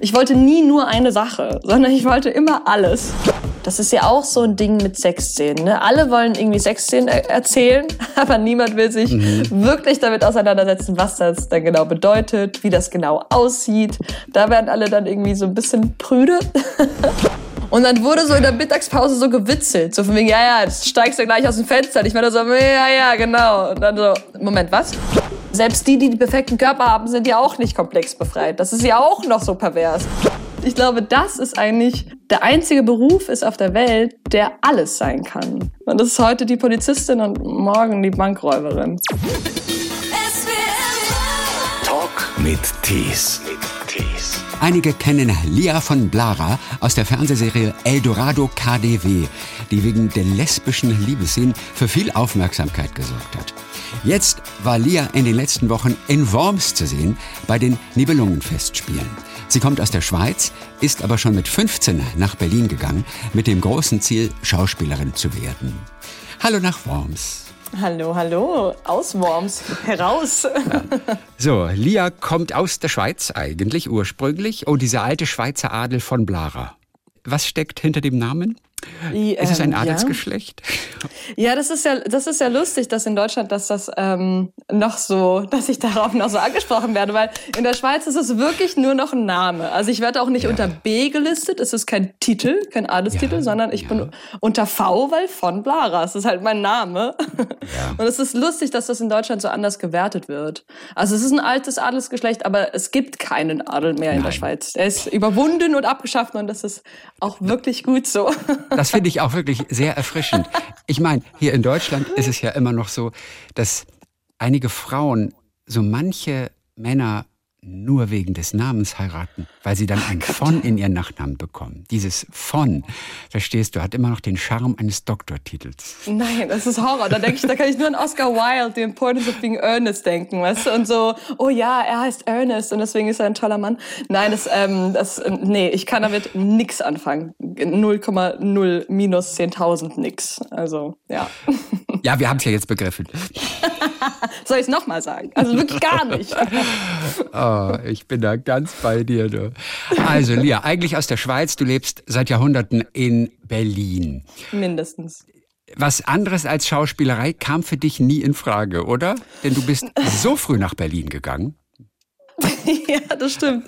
ich wollte nie nur eine Sache, sondern ich wollte immer alles. Das ist ja auch so ein Ding mit Sexszenen. Ne? Alle wollen irgendwie Sexszenen er erzählen, aber niemand will sich mhm. wirklich damit auseinandersetzen, was das dann genau bedeutet, wie das genau aussieht. Da werden alle dann irgendwie so ein bisschen prüde. Und dann wurde so in der Mittagspause so gewitzelt. So von wegen, ja, ja, jetzt steigst du gleich aus dem Fenster. Und ich war so, ja, ja, genau. Und dann so, Moment, was? Selbst die, die die perfekten Körper haben, sind ja auch nicht komplex befreit. Das ist ja auch noch so pervers. Ich glaube, das ist eigentlich der einzige Beruf ist auf der Welt, der alles sein kann. Und das ist heute die Polizistin und morgen die Bankräuberin. Talk mit Tees. Einige kennen Lia von Blara aus der Fernsehserie Eldorado KDW, die wegen der lesbischen Liebesszenen für viel Aufmerksamkeit gesorgt hat. Jetzt war Lia in den letzten Wochen in Worms zu sehen bei den Nibelungenfestspielen. Sie kommt aus der Schweiz, ist aber schon mit 15 nach Berlin gegangen, mit dem großen Ziel, Schauspielerin zu werden. Hallo nach Worms. Hallo, hallo, aus Worms, heraus. Ja. So, Lia kommt aus der Schweiz eigentlich ursprünglich. Oh, dieser alte Schweizer Adel von Blara. Was steckt hinter dem Namen? Die, ist es ein Adelsgeschlecht? Ja. ja, das ist ja, das ist ja lustig, dass in Deutschland, dass das ähm, noch so, dass ich darauf noch so angesprochen werde, weil in der Schweiz ist es wirklich nur noch ein Name. Also ich werde auch nicht ja. unter B gelistet. Es ist kein Titel, kein Adelstitel, ja, sondern ich bin unter V, weil von Blara. Das ist halt mein Name. Und es ist lustig, dass das in Deutschland so anders gewertet wird. Also es ist ein altes Adelsgeschlecht, aber es gibt keinen Adel mehr in Nein. der Schweiz. Er ist überwunden und abgeschafft und das ist auch wirklich gut so. Das finde ich auch wirklich sehr erfrischend. Ich meine, hier in Deutschland ist es ja immer noch so, dass einige Frauen so manche Männer nur wegen des Namens heiraten, weil sie dann ein von in ihren Nachnamen bekommen. Dieses von, verstehst du, hat immer noch den Charme eines Doktortitels. Nein, das ist Horror. Da denke ich, da kann ich nur an Oscar Wilde, The Importance of Being Earnest denken, weißt du? Und so, oh ja, er heißt Ernest und deswegen ist er ein toller Mann. Nein, das, ähm, das, nee, ich kann damit nix anfangen. 0,0 minus 10.000 nix. Also, ja. Ja, wir haben es ja jetzt begriffen. Soll ich es nochmal sagen? Also wirklich gar nicht. oh, ich bin da ganz bei dir. Du. Also, Lia, eigentlich aus der Schweiz, du lebst seit Jahrhunderten in Berlin. Mindestens. Was anderes als Schauspielerei kam für dich nie in Frage, oder? Denn du bist so früh nach Berlin gegangen. ja, das stimmt.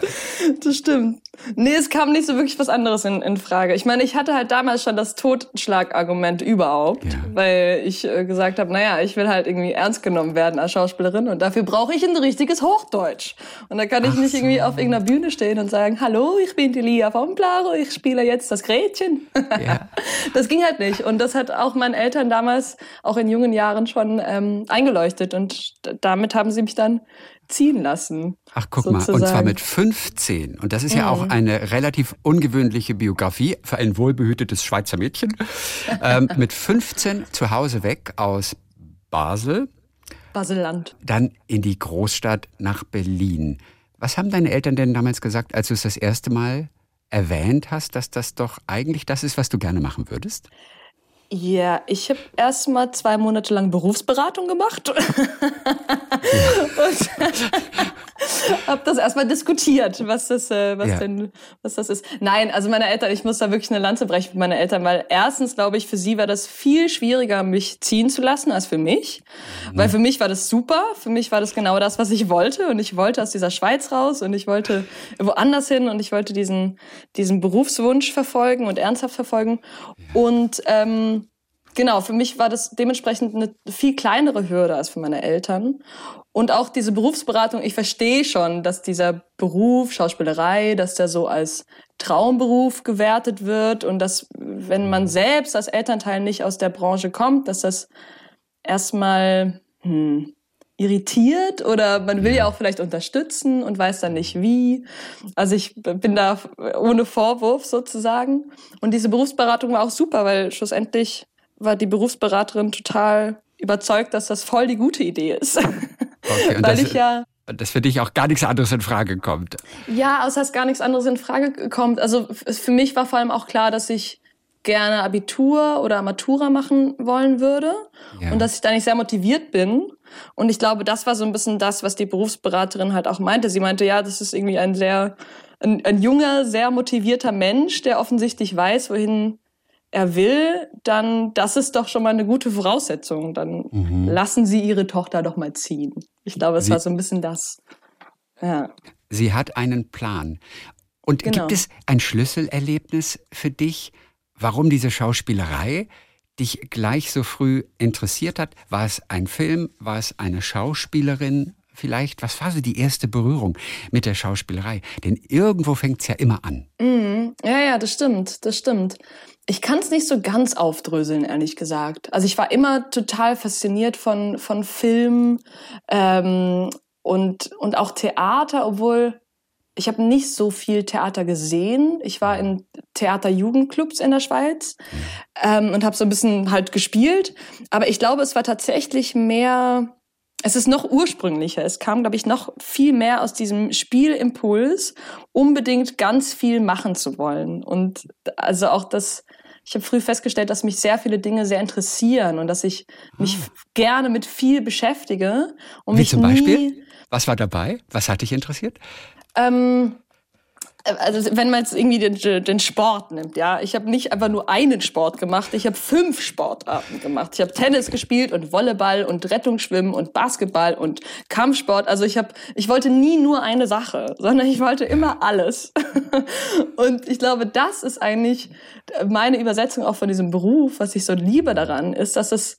Das stimmt. Nee, es kam nicht so wirklich was anderes in, in Frage. Ich meine, ich hatte halt damals schon das Totschlagargument überhaupt, ja. weil ich äh, gesagt habe, naja, ich will halt irgendwie ernst genommen werden als Schauspielerin und dafür brauche ich ein richtiges Hochdeutsch. Und da kann ich Ach nicht so. irgendwie auf irgendeiner Bühne stehen und sagen, hallo, ich bin die Lia von Blaro, ich spiele jetzt das Gretchen. Ja. Das ging halt nicht. Und das hat auch meinen Eltern damals, auch in jungen Jahren schon ähm, eingeleuchtet. Und damit haben sie mich dann ziehen lassen. Ach, guck sozusagen. mal, und zwar mit 15. Und das ist ja auch mhm. eine relativ ungewöhnliche Biografie für ein wohlbehütetes Schweizer Mädchen. ähm, mit 15 zu Hause weg aus Basel. Baselland. Dann in die Großstadt nach Berlin. Was haben deine Eltern denn damals gesagt, als du es das erste Mal erwähnt hast, dass das doch eigentlich das ist, was du gerne machen würdest? Ja, ich habe erst mal zwei Monate lang Berufsberatung gemacht und habe das erstmal diskutiert, was das, äh, was ja. denn, was das ist. Nein, also meine Eltern, ich muss da wirklich eine Lanze brechen mit meinen Eltern, weil erstens glaube ich, für sie war das viel schwieriger, mich ziehen zu lassen als für mich, mhm. weil für mich war das super, für mich war das genau das, was ich wollte und ich wollte aus dieser Schweiz raus und ich wollte woanders hin und ich wollte diesen diesen Berufswunsch verfolgen und ernsthaft verfolgen ja. und ähm, Genau, für mich war das dementsprechend eine viel kleinere Hürde als für meine Eltern. Und auch diese Berufsberatung, ich verstehe schon, dass dieser Beruf, Schauspielerei, dass der so als Traumberuf gewertet wird und dass, wenn man selbst als Elternteil nicht aus der Branche kommt, dass das erstmal hm, irritiert oder man will ja auch vielleicht unterstützen und weiß dann nicht wie. Also ich bin da ohne Vorwurf sozusagen. Und diese Berufsberatung war auch super, weil schlussendlich war die Berufsberaterin total überzeugt, dass das voll die gute Idee ist. Okay, Weil das, ich ja dass für dich auch gar nichts anderes in Frage kommt. Ja, außer dass gar nichts anderes in Frage kommt. Also für mich war vor allem auch klar, dass ich gerne Abitur oder Matura machen wollen würde ja. und dass ich da nicht sehr motiviert bin. Und ich glaube, das war so ein bisschen das, was die Berufsberaterin halt auch meinte. Sie meinte, ja, das ist irgendwie ein sehr ein, ein junger, sehr motivierter Mensch, der offensichtlich weiß, wohin er will, dann das ist doch schon mal eine gute Voraussetzung. Dann mhm. lassen Sie Ihre Tochter doch mal ziehen. Ich glaube, es Sie, war so ein bisschen das. Ja. Sie hat einen Plan. Und genau. gibt es ein Schlüsselerlebnis für dich, warum diese Schauspielerei dich gleich so früh interessiert hat? War es ein Film? War es eine Schauspielerin? Vielleicht, was war so die erste Berührung mit der Schauspielerei? Denn irgendwo fängt es ja immer an. Mm, ja, ja, das stimmt, das stimmt. Ich kann es nicht so ganz aufdröseln, ehrlich gesagt. Also ich war immer total fasziniert von, von Film ähm, und, und auch Theater, obwohl ich habe nicht so viel Theater gesehen. Ich war in Theaterjugendclubs in der Schweiz ähm, und habe so ein bisschen halt gespielt. Aber ich glaube, es war tatsächlich mehr, es ist noch ursprünglicher. Es kam, glaube ich, noch viel mehr aus diesem Spielimpuls, unbedingt ganz viel machen zu wollen. Und also auch das, ich habe früh festgestellt, dass mich sehr viele Dinge sehr interessieren und dass ich mich ah. gerne mit viel beschäftige. Und Wie zum Beispiel? Was war dabei? Was hat dich interessiert? Ähm, also wenn man jetzt irgendwie den, den Sport nimmt, ja, ich habe nicht einfach nur einen Sport gemacht, ich habe fünf Sportarten gemacht. Ich habe Tennis gespielt und Volleyball und Rettungsschwimmen und Basketball und Kampfsport. Also ich habe, ich wollte nie nur eine Sache, sondern ich wollte immer alles. und ich glaube, das ist eigentlich meine Übersetzung auch von diesem Beruf, was ich so liebe daran, ist, dass es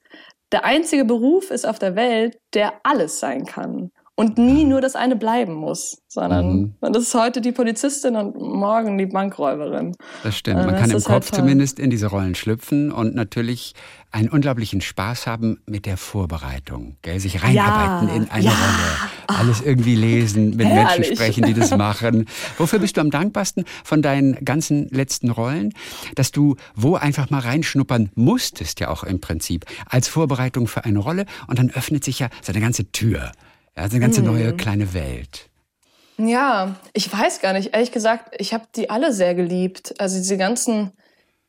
der einzige Beruf ist auf der Welt, der alles sein kann und nie nur das eine bleiben muss, sondern mhm. das ist heute die Polizistin und morgen die Bankräuberin. Das stimmt. Man das kann im Kopf halt zumindest in diese Rollen schlüpfen und natürlich einen unglaublichen Spaß haben mit der Vorbereitung, gell? sich reinarbeiten ja, in eine ja. Rolle, alles irgendwie lesen, mit Herrlich. Menschen sprechen, die das machen. Wofür bist du am dankbarsten von deinen ganzen letzten Rollen, dass du wo einfach mal reinschnuppern musstest, ja auch im Prinzip, als Vorbereitung für eine Rolle und dann öffnet sich ja so eine ganze Tür. Ja, eine ganze neue hm. kleine Welt. Ja, ich weiß gar nicht. Ehrlich gesagt, ich habe die alle sehr geliebt. Also diese ganzen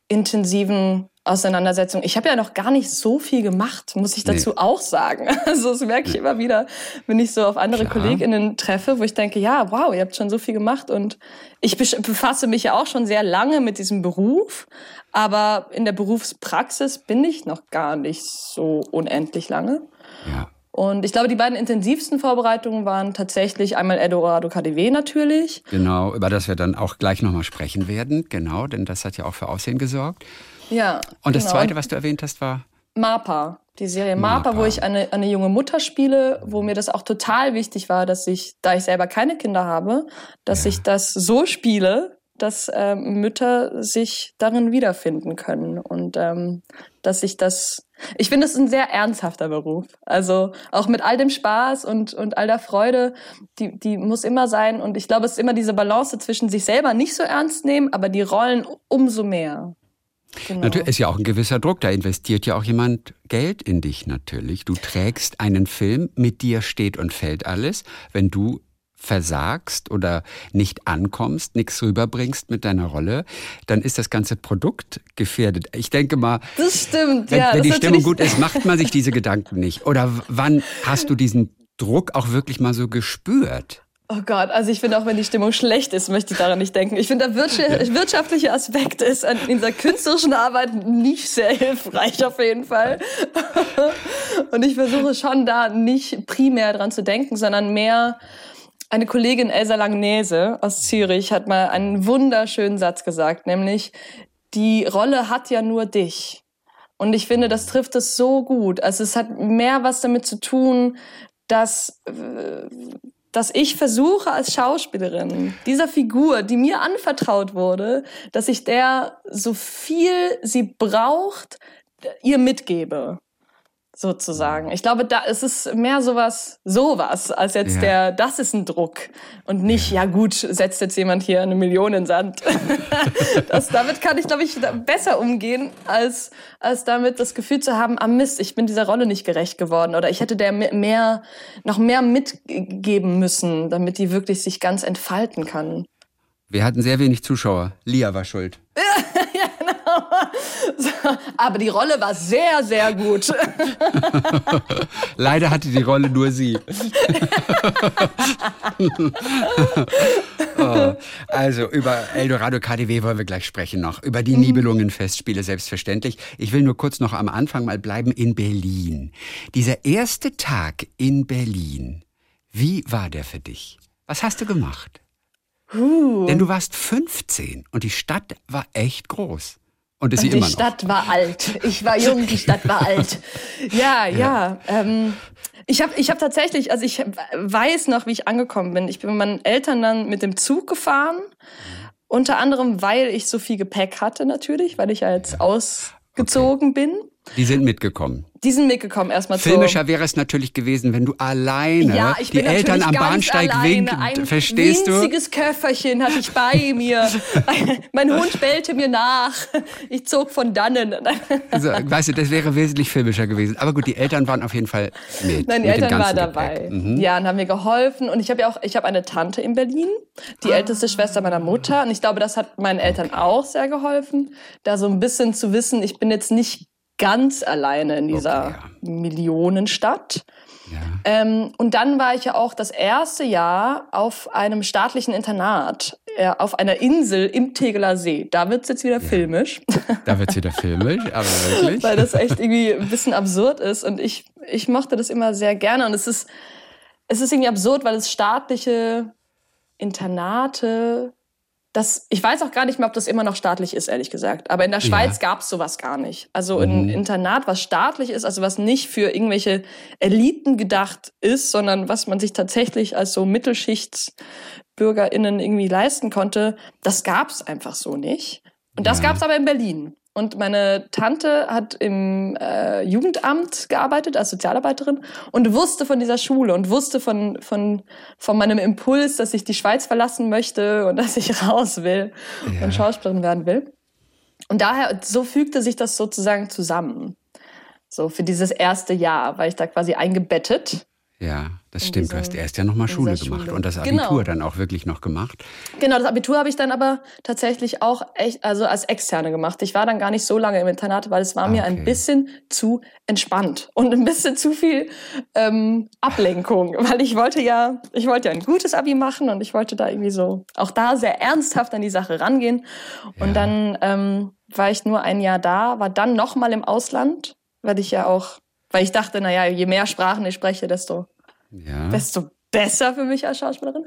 intensiven Auseinandersetzungen. Ich habe ja noch gar nicht so viel gemacht, muss ich dazu nee. auch sagen. Also das merke ich immer wieder, wenn ich so auf andere Klar. Kolleginnen treffe, wo ich denke, ja, wow, ihr habt schon so viel gemacht und ich befasse mich ja auch schon sehr lange mit diesem Beruf, aber in der Berufspraxis bin ich noch gar nicht so unendlich lange. Ja. Und ich glaube, die beiden intensivsten Vorbereitungen waren tatsächlich einmal Eldorado KDW natürlich. Genau, über das wir dann auch gleich nochmal sprechen werden. Genau, denn das hat ja auch für Aussehen gesorgt. Ja. Und das genau. zweite, was du erwähnt hast, war? MAPA, die Serie MAPA, MAPA, wo ich eine, eine junge Mutter spiele, wo mir das auch total wichtig war, dass ich, da ich selber keine Kinder habe, dass ja. ich das so spiele, dass ähm, Mütter sich darin wiederfinden können und ähm, dass ich das. Ich finde, es ist ein sehr ernsthafter Beruf. Also auch mit all dem Spaß und und all der Freude, die die muss immer sein. Und ich glaube, es ist immer diese Balance zwischen sich selber nicht so ernst nehmen, aber die Rollen umso mehr. Genau. Natürlich ist ja auch ein gewisser Druck. Da investiert ja auch jemand Geld in dich natürlich. Du trägst einen Film, mit dir steht und fällt alles. Wenn du versagst oder nicht ankommst, nichts rüberbringst mit deiner Rolle, dann ist das ganze Produkt gefährdet. Ich denke mal, das stimmt, wenn, ja, wenn die Stimmung gut ist, macht man sich diese Gedanken nicht. Oder wann hast du diesen Druck auch wirklich mal so gespürt? Oh Gott, also ich finde auch, wenn die Stimmung schlecht ist, möchte ich daran nicht denken. Ich finde, der wirtschaftliche Aspekt ist an dieser künstlerischen Arbeit nicht sehr hilfreich auf jeden Fall. Und ich versuche schon da nicht primär dran zu denken, sondern mehr eine Kollegin Elsa Langnese aus Zürich hat mal einen wunderschönen Satz gesagt, nämlich, die Rolle hat ja nur dich. Und ich finde, das trifft es so gut. Also es hat mehr was damit zu tun, dass, dass ich versuche als Schauspielerin dieser Figur, die mir anvertraut wurde, dass ich der so viel sie braucht, ihr mitgebe sozusagen. Ich glaube, da ist es mehr sowas, sowas, als jetzt ja. der, das ist ein Druck und nicht, ja. ja gut, setzt jetzt jemand hier eine Million in Sand. das, damit kann ich, glaube ich, besser umgehen, als, als damit das Gefühl zu haben, ah Mist, ich bin dieser Rolle nicht gerecht geworden oder ich hätte der mehr, noch mehr mitgeben müssen, damit die wirklich sich ganz entfalten kann. Wir hatten sehr wenig Zuschauer. Lia war schuld. Aber die Rolle war sehr, sehr gut. Leider hatte die Rolle nur sie. oh, also über Eldorado KDW wollen wir gleich sprechen noch. Über die mhm. Nibelungenfestspiele selbstverständlich. Ich will nur kurz noch am Anfang mal bleiben in Berlin. Dieser erste Tag in Berlin, wie war der für dich? Was hast du gemacht? Uh. Denn du warst 15 und die Stadt war echt groß. Und ist und sie immer noch. Die Stadt war alt. Ich war jung, die Stadt war alt. Ja, ja. ja. Ähm, ich habe ich hab tatsächlich, also ich weiß noch, wie ich angekommen bin. Ich bin mit meinen Eltern dann mit dem Zug gefahren. Unter anderem, weil ich so viel Gepäck hatte natürlich, weil ich ja jetzt ausgezogen okay. bin. Die sind mitgekommen. Die sind mitgekommen erstmal Filmischer wäre es natürlich gewesen, wenn du alleine ja, ich die Eltern am Bahnsteig winken. Verstehst du? Ein winziges Köfferchen hatte ich bei mir. mein Hund bellte mir nach. Ich zog von dannen. also, weißt du, das wäre wesentlich filmischer gewesen. Aber gut, die Eltern waren auf jeden Fall mit. Nein, die mit Eltern waren dabei. Mhm. Ja, und haben mir geholfen. Und ich habe ja auch, ich habe eine Tante in Berlin, die ah. älteste Schwester meiner Mutter. Und ich glaube, das hat meinen Eltern auch sehr geholfen, da so ein bisschen zu wissen, ich bin jetzt nicht ganz alleine in dieser okay, ja. Millionenstadt. Ja. Ähm, und dann war ich ja auch das erste Jahr auf einem staatlichen Internat, äh, auf einer Insel im Tegeler See. Da wird es jetzt wieder ja. filmisch. Da wird es wieder filmisch, aber wirklich. Weil das echt irgendwie ein bisschen absurd ist. Und ich, ich mochte das immer sehr gerne. Und es ist, es ist irgendwie absurd, weil es staatliche Internate das, ich weiß auch gar nicht mehr, ob das immer noch staatlich ist, ehrlich gesagt. Aber in der Schweiz ja. gab es sowas gar nicht. Also ein mhm. Internat, was staatlich ist, also was nicht für irgendwelche Eliten gedacht ist, sondern was man sich tatsächlich als so Mittelschichtsbürgerinnen irgendwie leisten konnte, das gab es einfach so nicht. Und das ja. gab es aber in Berlin. Und meine Tante hat im äh, Jugendamt gearbeitet als Sozialarbeiterin und wusste von dieser Schule und wusste von, von, von meinem Impuls, dass ich die Schweiz verlassen möchte und dass ich raus will ja. und Schauspielerin werden will. Und daher, so fügte sich das sozusagen zusammen. So für dieses erste Jahr war ich da quasi eingebettet ja, das stimmt. Du hast erst ja nochmal Schule gemacht Schule. und das Abitur genau. dann auch wirklich noch gemacht. Genau, das Abitur habe ich dann aber tatsächlich auch echt, also als Externe gemacht. Ich war dann gar nicht so lange im Internat, weil es war okay. mir ein bisschen zu entspannt und ein bisschen zu viel ähm, Ablenkung, weil ich wollte ja, ich wollte ja ein gutes Abi machen und ich wollte da irgendwie so auch da sehr ernsthaft an die Sache rangehen. Und ja. dann ähm, war ich nur ein Jahr da, war dann nochmal im Ausland, weil ich ja auch weil ich dachte, naja, je mehr Sprachen ich spreche, desto ja. desto besser für mich als Schauspielerin.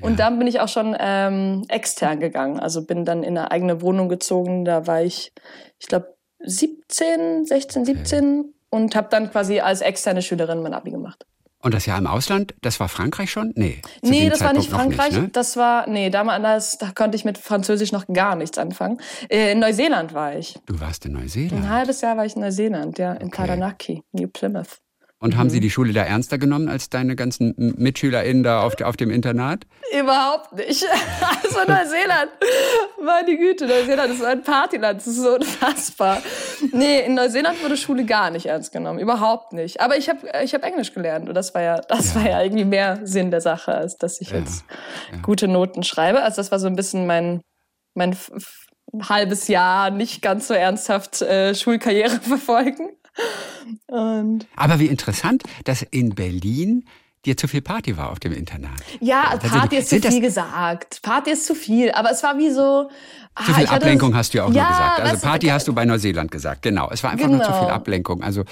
Und ja. dann bin ich auch schon ähm, extern gegangen. Also bin dann in eine eigene Wohnung gezogen. Da war ich, ich glaube, 17, 16, 17 okay. und habe dann quasi als externe Schülerin mein Abi gemacht. Und das Jahr im Ausland, das war Frankreich schon? Nee. Nee, das Zeitpunkt war nicht Frankreich. Nicht, ne? Das war, nee, damals da konnte ich mit Französisch noch gar nichts anfangen. Äh, in Neuseeland war ich. Du warst in Neuseeland? Ein halbes Jahr war ich in Neuseeland, ja, in okay. Taranaki, New Plymouth. Und mhm. haben Sie mhm. die Schule da ernster genommen als deine ganzen MitschülerInnen da auf, auf dem Internat? Überhaupt nicht. Also Neuseeland, meine Güte, Neuseeland ist ein Partyland, das ist so unfassbar. Nee, in Neuseeland wurde Schule gar nicht ernst genommen, überhaupt nicht. Aber ich habe ich hab Englisch gelernt und das war ja, das ja. war ja irgendwie mehr Sinn der Sache, als dass ich ja. jetzt ja. gute Noten schreibe. Also das war so ein bisschen mein, mein halbes Jahr nicht ganz so ernsthaft äh, Schulkarriere verfolgen. Und Aber wie interessant, dass in Berlin dir zu viel Party war auf dem Internat. Ja, Party ist zu viel gesagt. Party ist zu viel. Aber es war wie so. Zu viel ah, Ablenkung hast du ja auch ja, nur gesagt. Also Party hast du bei Neuseeland gesagt. Genau. Es war einfach genau. nur zu viel genau. Ablenkung. Also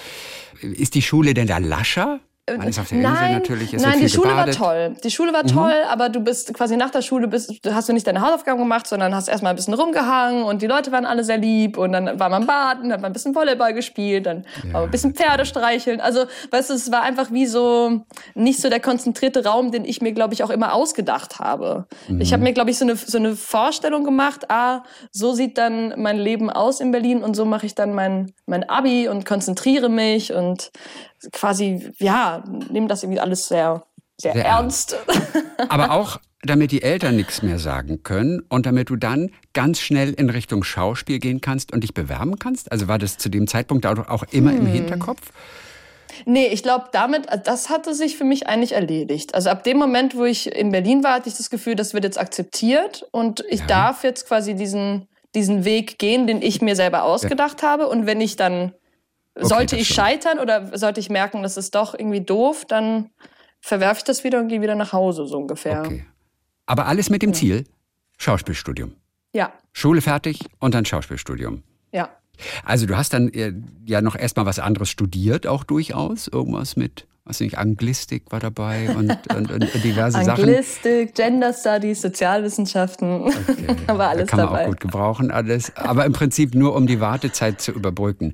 ist die Schule denn da lascher? Ist auf der Insel natürlich. Es nein, die Schule gebadet. war toll. Die Schule war mhm. toll, aber du bist quasi nach der Schule bist, hast du nicht deine Hausaufgaben gemacht, sondern hast erstmal ein bisschen rumgehangen und die Leute waren alle sehr lieb und dann war man baden, hat man ein bisschen Volleyball gespielt, dann ja. war man ein bisschen Pferde streicheln. Also, weißt du, es war einfach wie so nicht so der konzentrierte Raum, den ich mir, glaube ich, auch immer ausgedacht habe. Mhm. Ich habe mir, glaube ich, so eine, so eine Vorstellung gemacht, ah, so sieht dann mein Leben aus in Berlin und so mache ich dann mein, mein Abi und konzentriere mich und quasi, ja, nehmen das irgendwie alles sehr, sehr, sehr ernst. ernst. Aber auch damit die Eltern nichts mehr sagen können und damit du dann ganz schnell in Richtung Schauspiel gehen kannst und dich bewerben kannst? Also war das zu dem Zeitpunkt auch immer hm. im Hinterkopf? Nee, ich glaube, damit, das hatte sich für mich eigentlich erledigt. Also ab dem Moment, wo ich in Berlin war, hatte ich das Gefühl, das wird jetzt akzeptiert und ich ja. darf jetzt quasi diesen, diesen Weg gehen, den ich mir selber ausgedacht ja. habe. Und wenn ich dann, okay, sollte ich scheitern oder sollte ich merken, das ist doch irgendwie doof, dann verwerfe ich das wieder und gehe wieder nach Hause, so ungefähr. Okay. Aber alles mit dem ja. Ziel, Schauspielstudium. Ja. Schule fertig und dann Schauspielstudium. Ja. Also du hast dann äh, ja noch erstmal was anderes studiert, auch durchaus. Irgendwas mit, was nicht, Anglistik war dabei und, und, und diverse Anglistik, Sachen. Anglistik, Gender Studies, Sozialwissenschaften. Okay. Aber alles da kann man dabei. auch gut gebrauchen, alles. Aber im Prinzip nur, um die Wartezeit zu überbrücken.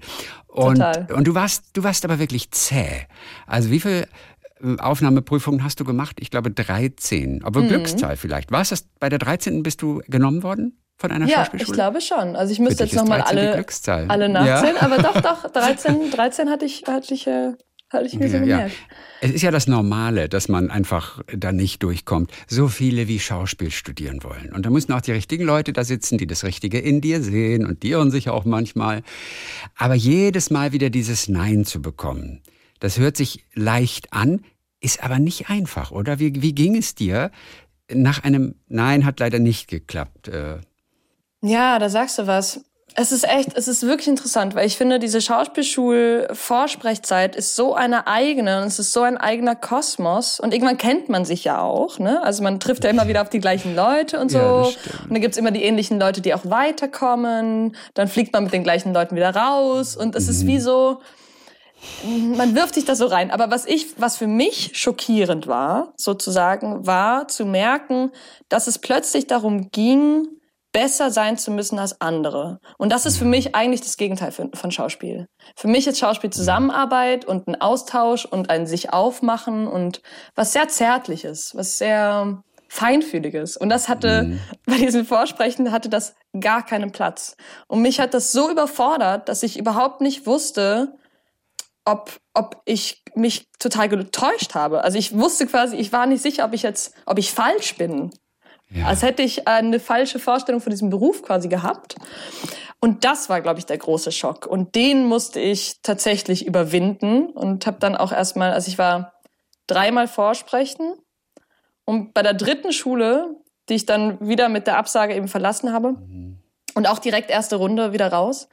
Und, Total. und du warst, du warst aber wirklich zäh. Also wie viel äh, Aufnahmeprüfungen hast du gemacht? Ich glaube 13. Aber mhm. Glückszahl vielleicht. War es das bei der 13. bist du genommen worden? Von einer ja, ich glaube schon. Also ich müsste jetzt nochmal alle, alle nachzählen, ja. aber doch, doch, 13, 13 hatte ich, hatte ich, äh, hatte ich mir ja, so gemerkt. Ja. Es ist ja das Normale, dass man einfach da nicht durchkommt. So viele wie Schauspiel studieren wollen. Und da müssen auch die richtigen Leute da sitzen, die das Richtige in dir sehen und die irren sich auch manchmal. Aber jedes Mal wieder dieses Nein zu bekommen, das hört sich leicht an, ist aber nicht einfach, oder? Wie, wie ging es dir nach einem Nein hat leider nicht geklappt? Äh, ja, da sagst du was. Es ist echt, es ist wirklich interessant, weil ich finde, diese Schauspielschul-Vorsprechzeit ist so eine eigene und es ist so ein eigener Kosmos und irgendwann kennt man sich ja auch, ne? Also man trifft ja immer wieder auf die gleichen Leute und so. Ja, und dann gibt's immer die ähnlichen Leute, die auch weiterkommen. Dann fliegt man mit den gleichen Leuten wieder raus und es mhm. ist wie so, man wirft sich da so rein. Aber was ich, was für mich schockierend war, sozusagen, war zu merken, dass es plötzlich darum ging, besser sein zu müssen als andere. Und das ist für mich eigentlich das Gegenteil von Schauspiel. Für mich ist Schauspiel Zusammenarbeit und ein Austausch und ein sich aufmachen und was sehr zärtliches, was sehr feinfühliges. Und das hatte mhm. bei diesen Vorsprechen hatte das gar keinen Platz. Und mich hat das so überfordert, dass ich überhaupt nicht wusste, ob, ob ich mich total getäuscht habe. Also ich wusste quasi, ich war nicht sicher, ob ich jetzt, ob ich falsch bin. Ja. Als hätte ich eine falsche Vorstellung von diesem Beruf quasi gehabt. Und das war, glaube ich, der große Schock. Und den musste ich tatsächlich überwinden und habe dann auch erstmal, also ich war dreimal vorsprechen und bei der dritten Schule, die ich dann wieder mit der Absage eben verlassen habe mhm. und auch direkt erste Runde wieder raus,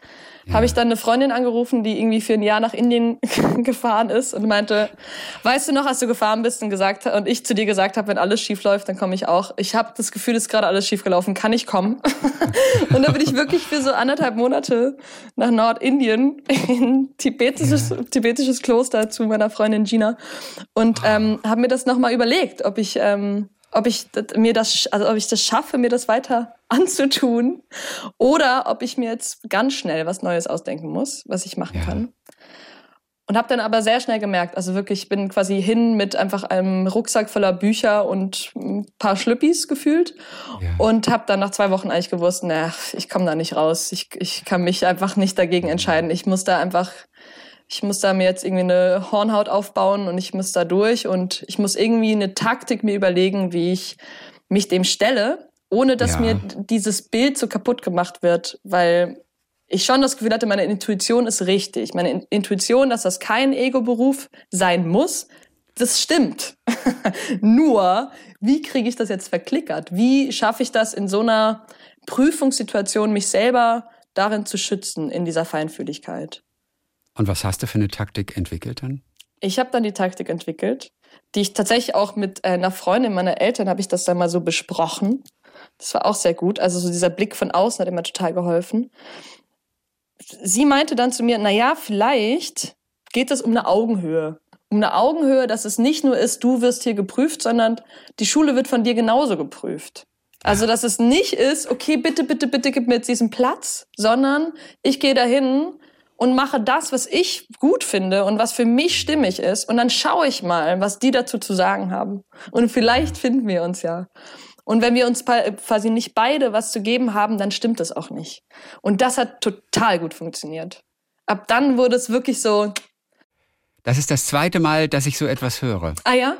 ja. habe ich dann eine Freundin angerufen, die irgendwie für ein Jahr nach Indien gefahren ist und meinte, weißt du noch, als du gefahren bist und gesagt und ich zu dir gesagt habe, wenn alles schief läuft, dann komme ich auch. Ich habe das Gefühl, es ist gerade alles schief gelaufen, kann ich kommen? und dann bin ich wirklich für so anderthalb Monate nach Nordindien in tibetisches, ja. tibetisches Kloster zu meiner Freundin Gina und ähm, habe mir das nochmal überlegt, ob ich ähm, ob ich mir das, also ob ich das schaffe, mir das weiter anzutun, oder ob ich mir jetzt ganz schnell was Neues ausdenken muss, was ich machen ja. kann. Und habe dann aber sehr schnell gemerkt, also wirklich, ich bin quasi hin mit einfach einem Rucksack voller Bücher und ein paar Schlüppis gefühlt ja. und habe dann nach zwei Wochen eigentlich gewusst, na, ich komme da nicht raus. Ich, ich kann mich einfach nicht dagegen entscheiden. Ich muss da einfach ich muss da mir jetzt irgendwie eine Hornhaut aufbauen und ich muss da durch und ich muss irgendwie eine Taktik mir überlegen, wie ich mich dem stelle, ohne dass ja. mir dieses Bild so kaputt gemacht wird, weil ich schon das Gefühl hatte, meine Intuition ist richtig. Meine Intuition, dass das kein Ego-Beruf sein muss, das stimmt. Nur, wie kriege ich das jetzt verklickert? Wie schaffe ich das in so einer Prüfungssituation, mich selber darin zu schützen, in dieser Feinfühligkeit? Und was hast du für eine Taktik entwickelt dann? Ich habe dann die Taktik entwickelt, die ich tatsächlich auch mit äh, einer Freundin meiner Eltern habe ich das dann mal so besprochen. Das war auch sehr gut. Also so dieser Blick von außen hat immer total geholfen. Sie meinte dann zu mir, na ja, vielleicht geht es um eine Augenhöhe. Um eine Augenhöhe, dass es nicht nur ist, du wirst hier geprüft, sondern die Schule wird von dir genauso geprüft. Also, dass es nicht ist, okay, bitte, bitte, bitte gib mir jetzt diesen Platz, sondern ich gehe dahin und mache das, was ich gut finde und was für mich stimmig ist. Und dann schaue ich mal, was die dazu zu sagen haben. Und vielleicht finden wir uns ja. Und wenn wir uns quasi nicht beide was zu geben haben, dann stimmt das auch nicht. Und das hat total gut funktioniert. Ab dann wurde es wirklich so. Das ist das zweite Mal, dass ich so etwas höre. Ah ja?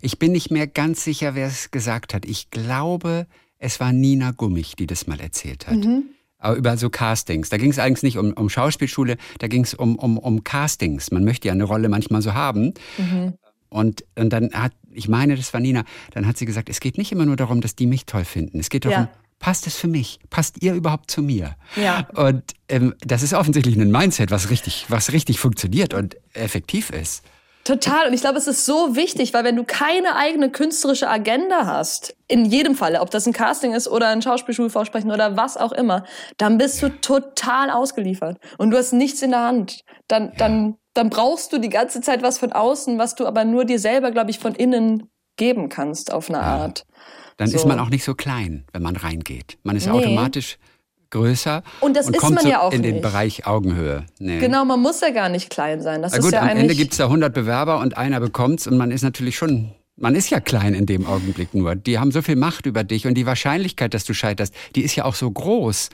Ich bin nicht mehr ganz sicher, wer es gesagt hat. Ich glaube, es war Nina Gummich, die das mal erzählt hat. Mhm über so Castings. Da ging es eigentlich nicht um, um Schauspielschule, da ging es um, um, um Castings. Man möchte ja eine Rolle manchmal so haben. Mhm. Und, und dann hat, ich meine, das war Nina, dann hat sie gesagt, es geht nicht immer nur darum, dass die mich toll finden. Es geht darum, ja. passt es für mich? Passt ihr überhaupt zu mir? Ja. Und ähm, das ist offensichtlich ein Mindset, was richtig, was richtig funktioniert und effektiv ist. Total. Und ich glaube, es ist so wichtig, weil wenn du keine eigene künstlerische Agenda hast, in jedem Falle, ob das ein Casting ist oder ein Schauspielschulvorsprechen oder was auch immer, dann bist du total ausgeliefert. Und du hast nichts in der Hand. Dann, dann, dann brauchst du die ganze Zeit was von außen, was du aber nur dir selber, glaube ich, von innen geben kannst auf eine Art. Dann So. ist man auch nicht so klein, wenn man reingeht. Man ist Nee. automatisch größer Und das ist kommt man so ja auch in den nicht. Bereich Augenhöhe. Nee. Genau, man muss ja gar nicht klein sein. Das Na ist gut, ja am. Ende gibt's da 100 Bewerber und einer bekommt's und man ist natürlich schon, man ist ja klein in dem Augenblick nur. Die haben so viel Macht über dich und die Wahrscheinlichkeit, dass du scheiterst, die ist ja auch so groß,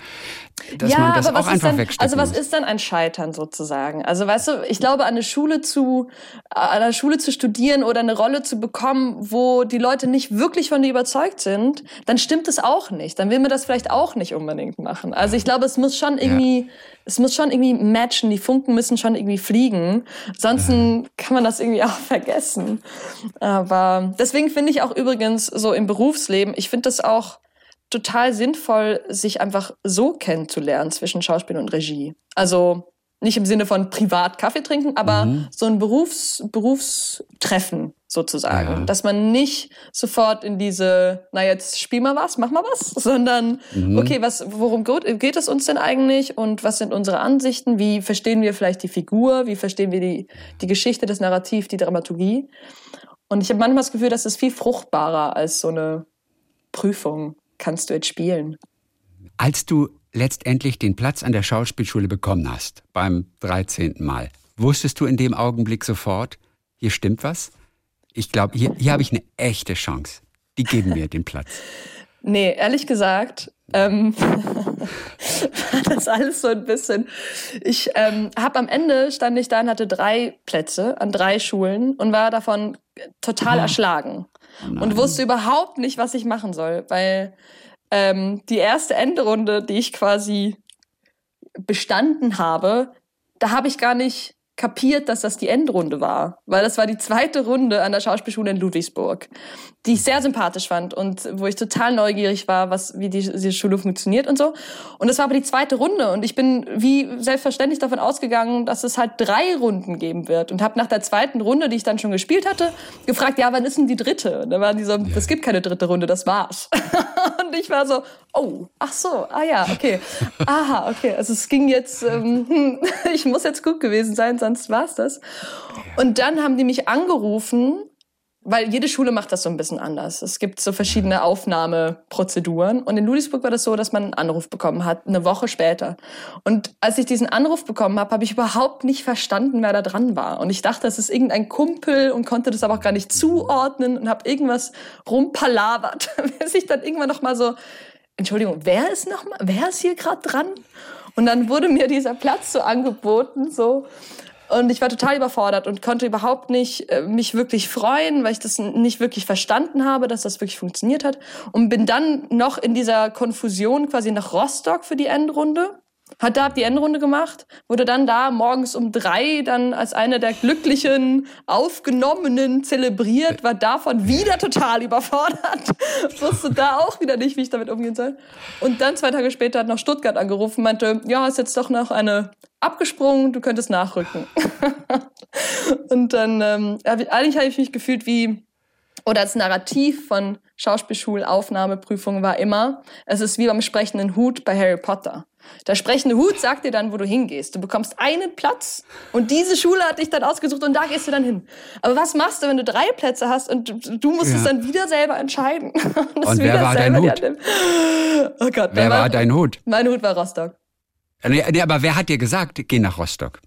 dass ja, man das aber auch was ist einfach dann, Also was muss. ist dann ein Scheitern sozusagen? Also weißt du, ich glaube, an eine Schule zu, an einer Schule zu studieren oder eine Rolle zu bekommen, wo die Leute nicht wirklich von dir überzeugt sind, dann stimmt es auch nicht. Dann will man das vielleicht auch nicht unbedingt machen. Also ich glaube, es muss schon irgendwie, es muss schon irgendwie matchen. Die Funken müssen schon irgendwie fliegen. Ansonsten kann man das irgendwie auch vergessen. Aber deswegen finde ich auch übrigens so im Berufsleben, ich finde das auch total sinnvoll, sich einfach so kennenzulernen zwischen Schauspiel und Regie. Also nicht im Sinne von privat Kaffee trinken, aber Mhm. so ein Berufs, Berufstreffen sozusagen. Ja. Dass man nicht sofort in diese, na jetzt spiel mal was, mach mal was, sondern Mhm. okay, was, worum geht, es uns denn eigentlich und was sind unsere Ansichten? Wie verstehen wir vielleicht die Figur? Wie verstehen wir die, die Geschichte, das Narrativ, die Dramaturgie? Und ich habe manchmal das Gefühl, das ist viel fruchtbarer als so eine Prüfung. Kannst du jetzt spielen? Als du letztendlich den Platz an der Schauspielschule bekommen hast, beim 13. Mal, wusstest du in dem Augenblick sofort, hier stimmt was? Ich glaube, hier, hier habe ich eine echte Chance. Die geben mir den Platz. Nee, ehrlich gesagt, ähm, war das alles so ein bisschen. Ich ähm, habe am Ende stand ich da und hatte drei Plätze an drei Schulen und war davon total erschlagen und wusste überhaupt nicht, was ich machen soll, weil ähm, die erste Endrunde, die ich quasi bestanden habe, da habe ich gar nicht kapiert, dass das die Endrunde war, weil das war die zweite Runde an der Schauspielschule in Ludwigsburg, die ich sehr sympathisch fand und wo ich total neugierig war, was wie die, diese Schule funktioniert und so. Und das war aber die zweite Runde und ich bin wie selbstverständlich davon ausgegangen, dass es halt drei Runden geben wird und habe nach der zweiten Runde, die ich dann schon gespielt hatte, gefragt, ja, wann ist denn die dritte? Und da waren die so, es gibt keine dritte Runde, das war's. und ich war so, oh, ach so, ah ja, okay, aha, okay, also es ging jetzt, ähm, hm, ich muss jetzt gut gewesen sein, sonst war's das. Und dann haben die mich angerufen, weil jede Schule macht das so ein bisschen anders. Es gibt so verschiedene Aufnahmeprozeduren. Und in Ludwigsburg war das so, dass man einen Anruf bekommen hat, eine Woche später. Und als ich diesen Anruf bekommen habe, habe ich überhaupt nicht verstanden, wer da dran war. Und ich dachte, das ist irgendein Kumpel und konnte das aber auch gar nicht zuordnen und habe irgendwas rumpalabert, bis ich dann irgendwann noch mal so, Entschuldigung, wer ist noch mal, wer ist hier gerade dran? Und dann wurde mir dieser Platz so angeboten, so. Und ich war total überfordert und konnte überhaupt nicht äh, mich wirklich freuen, weil ich das nicht wirklich verstanden habe, dass das wirklich funktioniert hat. Und bin dann noch in dieser Konfusion quasi nach Rostock für die Endrunde. Hat da die Endrunde gemacht, wurde dann da morgens um drei dann als eine der glücklichen Aufgenommenen zelebriert, war davon wieder total überfordert, wusste da auch wieder nicht, wie ich damit umgehen soll. Und dann zwei Tage später hat noch Stuttgart angerufen, meinte, ja, ist jetzt doch noch eine abgesprungen, du könntest nachrücken. und dann, ähm, eigentlich habe ich mich gefühlt wie, oder das Narrativ von Schauspielschulaufnahmeprüfungen war immer, es ist wie beim sprechenden Hut bei Harry Potter. Der sprechende Hut sagt dir dann, wo du hingehst. Du bekommst einen Platz und diese Schule hat dich dann ausgesucht und da gehst du dann hin. Aber was machst du, wenn du drei Plätze hast und du, du musst es Ja. dann wieder selber entscheiden? das Und wer war dein Hut? Oh Gott, Wer da war dein Hut? Mein Hut war Rostock. Nee, nee, aber wer hat dir gesagt, geh nach Rostock?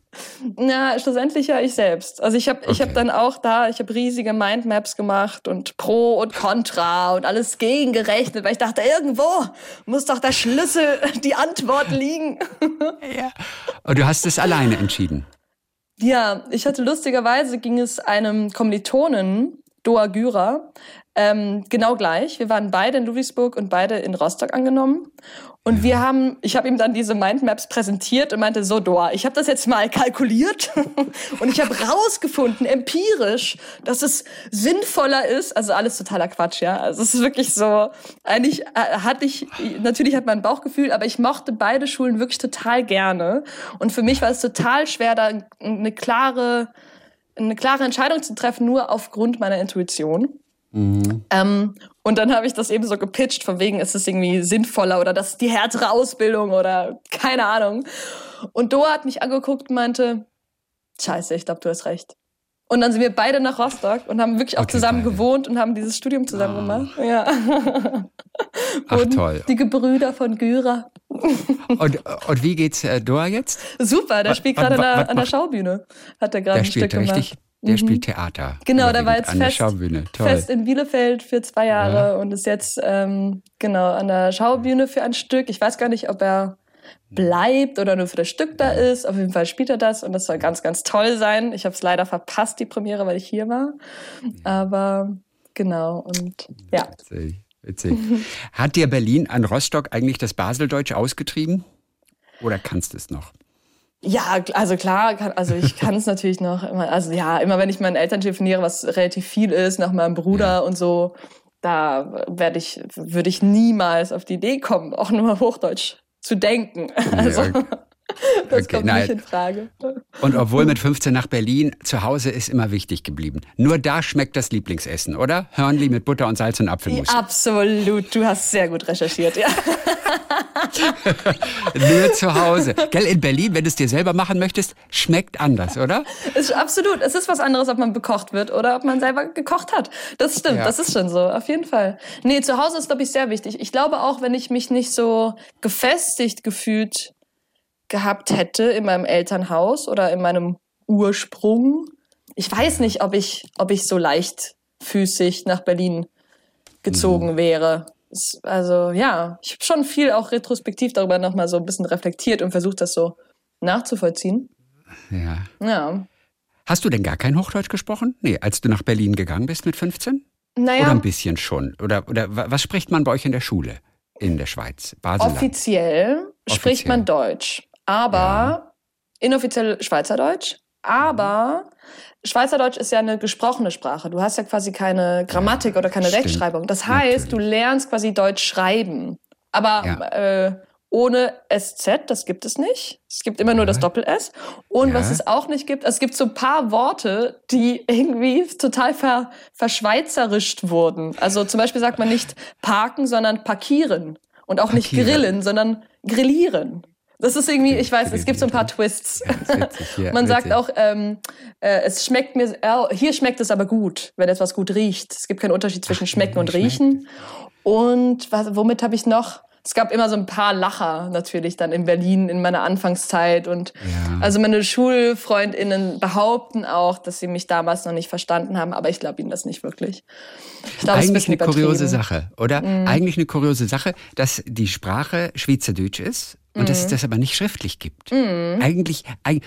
Na, schlussendlich ja ich selbst. Also ich habe ich hab Okay. dann auch da, ich habe riesige Mindmaps gemacht und Pro und Contra und alles gegengerechnet, weil ich dachte, irgendwo muss doch der Schlüssel, die Antwort liegen. Ja. Und du hast es alleine entschieden. Ja, ich hatte lustigerweise ging es einem Kommilitonen, Doa Güra, ähm, genau gleich. Wir waren beide in Ludwigsburg und beide in Rostock angenommen. Und wir haben, ich habe ihm dann diese Mindmaps präsentiert und meinte, so Doa, ich habe das jetzt mal kalkuliert und ich habe rausgefunden, empirisch, dass es sinnvoller ist, also alles totaler Quatsch, ja. Also es ist wirklich so, eigentlich äh, hatte ich, natürlich hat man ein Bauchgefühl, aber ich mochte beide Schulen wirklich total gerne. Und für mich war es total schwer, da eine klare, eine klare Entscheidung zu treffen, nur aufgrund meiner Intuition. Mhm. Ähm, und dann habe ich das eben so gepitcht, von wegen ist es irgendwie sinnvoller oder das ist die härtere Ausbildung oder keine Ahnung. Und Doa hat mich angeguckt und meinte, scheiße, ich glaube, du hast recht. Und dann sind wir beide nach Rostock und haben wirklich auch okay, zusammen beide. gewohnt und haben dieses Studium zusammen oh. gemacht. Ja. Ach toll. Die Gebrüder von Gyra. und, und wie geht's äh, Doa jetzt? Super, der spielt gerade an, an, der Schaubühne. Hat er gerade ein Stück gemacht. Richtig, der mhm. spielt Theater. Genau, der war jetzt fest, fest, in Bielefeld für zwei Jahre ja. und ist jetzt ähm, genau an der Schaubühne für ein Stück. Ich weiß gar nicht, ob er bleibt oder nur für das Stück da ist. Auf jeden Fall spielt er das und das soll ganz, ganz toll sein. Ich habe es leider verpasst, die Premiere, weil ich hier war. Aber genau und ja. Witzig, witzig. Hat dir Berlin an Rostock eigentlich das Baseldeutsch ausgetrieben? Oder kannst du es noch? Ja, also klar, kann, also ich kann es natürlich noch immer, also ja, immer wenn ich meinen Eltern telefoniere, was relativ viel ist, nach meinem Bruder ja. und so, da werde ich, würde ich niemals auf die Idee kommen, auch nur Hochdeutsch zu denken. Also, ja. das okay, kommt nein. nicht in Frage. Und obwohl mit 15 nach Berlin, zu Hause ist immer wichtig geblieben. Nur da schmeckt das Lieblingsessen, oder? Hörnli mit Butter und Salz und Apfelmus. Absolut, du hast sehr gut recherchiert, ja. Nur zu Hause. Gell, in Berlin, wenn du es dir selber machen möchtest, schmeckt anders, oder? Ist absolut. Es ist was anderes, ob man bekocht wird oder ob man selber gekocht hat. Das stimmt, ja. das ist schon so, auf jeden Fall. Nee, zu Hause ist, glaube ich, sehr wichtig. Ich glaube auch, wenn ich mich nicht so gefestigt gefühlt gehabt hätte in meinem Elternhaus oder in meinem Ursprung, ich weiß nicht, ob ich, ob ich so leichtfüßig nach Berlin gezogen mhm. wäre also ja, ich habe schon viel auch retrospektiv darüber nochmal so ein bisschen reflektiert und versucht, das so nachzuvollziehen. Ja. Ja. Hast du denn gar kein Hochdeutsch gesprochen? Nee, als du nach Berlin gegangen bist mit 15? Naja. Oder ein bisschen schon? Oder, oder was spricht man bei euch in der Schule in der Schweiz? Offiziell, Offiziell spricht man Deutsch, aber ja. inoffiziell Schweizerdeutsch. Aber Schweizerdeutsch ist ja eine gesprochene Sprache. Du hast ja quasi keine Grammatik oder keine Stimmt. Rechtschreibung. Das heißt, Natürlich. du lernst quasi Deutsch schreiben. Aber ja. äh, ohne SZ, das gibt es nicht. Es gibt immer nur das Doppel-S. Und ja. was es auch nicht gibt, es gibt so ein paar Worte, die irgendwie total ver, verschweizerischt wurden. Also zum Beispiel sagt man nicht parken, sondern parkieren. Und auch parkieren. nicht grillen, sondern grillieren. Das ist irgendwie, ich weiß, es gibt so ein paar Twists. Ja, Man sagt auch, ähm, äh, es schmeckt mir, äh, hier schmeckt es aber gut, wenn etwas gut riecht. Es gibt keinen Unterschied zwischen schmecken und riechen. Und was, womit habe ich noch? Es gab immer so ein paar Lacher natürlich dann in Berlin in meiner Anfangszeit und ja. also meine Schulfreundinnen behaupten auch, dass sie mich damals noch nicht verstanden haben, aber ich glaube ihnen das nicht wirklich. Glaub, Eigentlich ein eine kuriose Sache, oder? Mhm. Eigentlich eine kuriose Sache, dass die Sprache Schweizerdeutsch ist und mhm. dass es mhm. das aber nicht schriftlich gibt. Mhm. Eigentlich,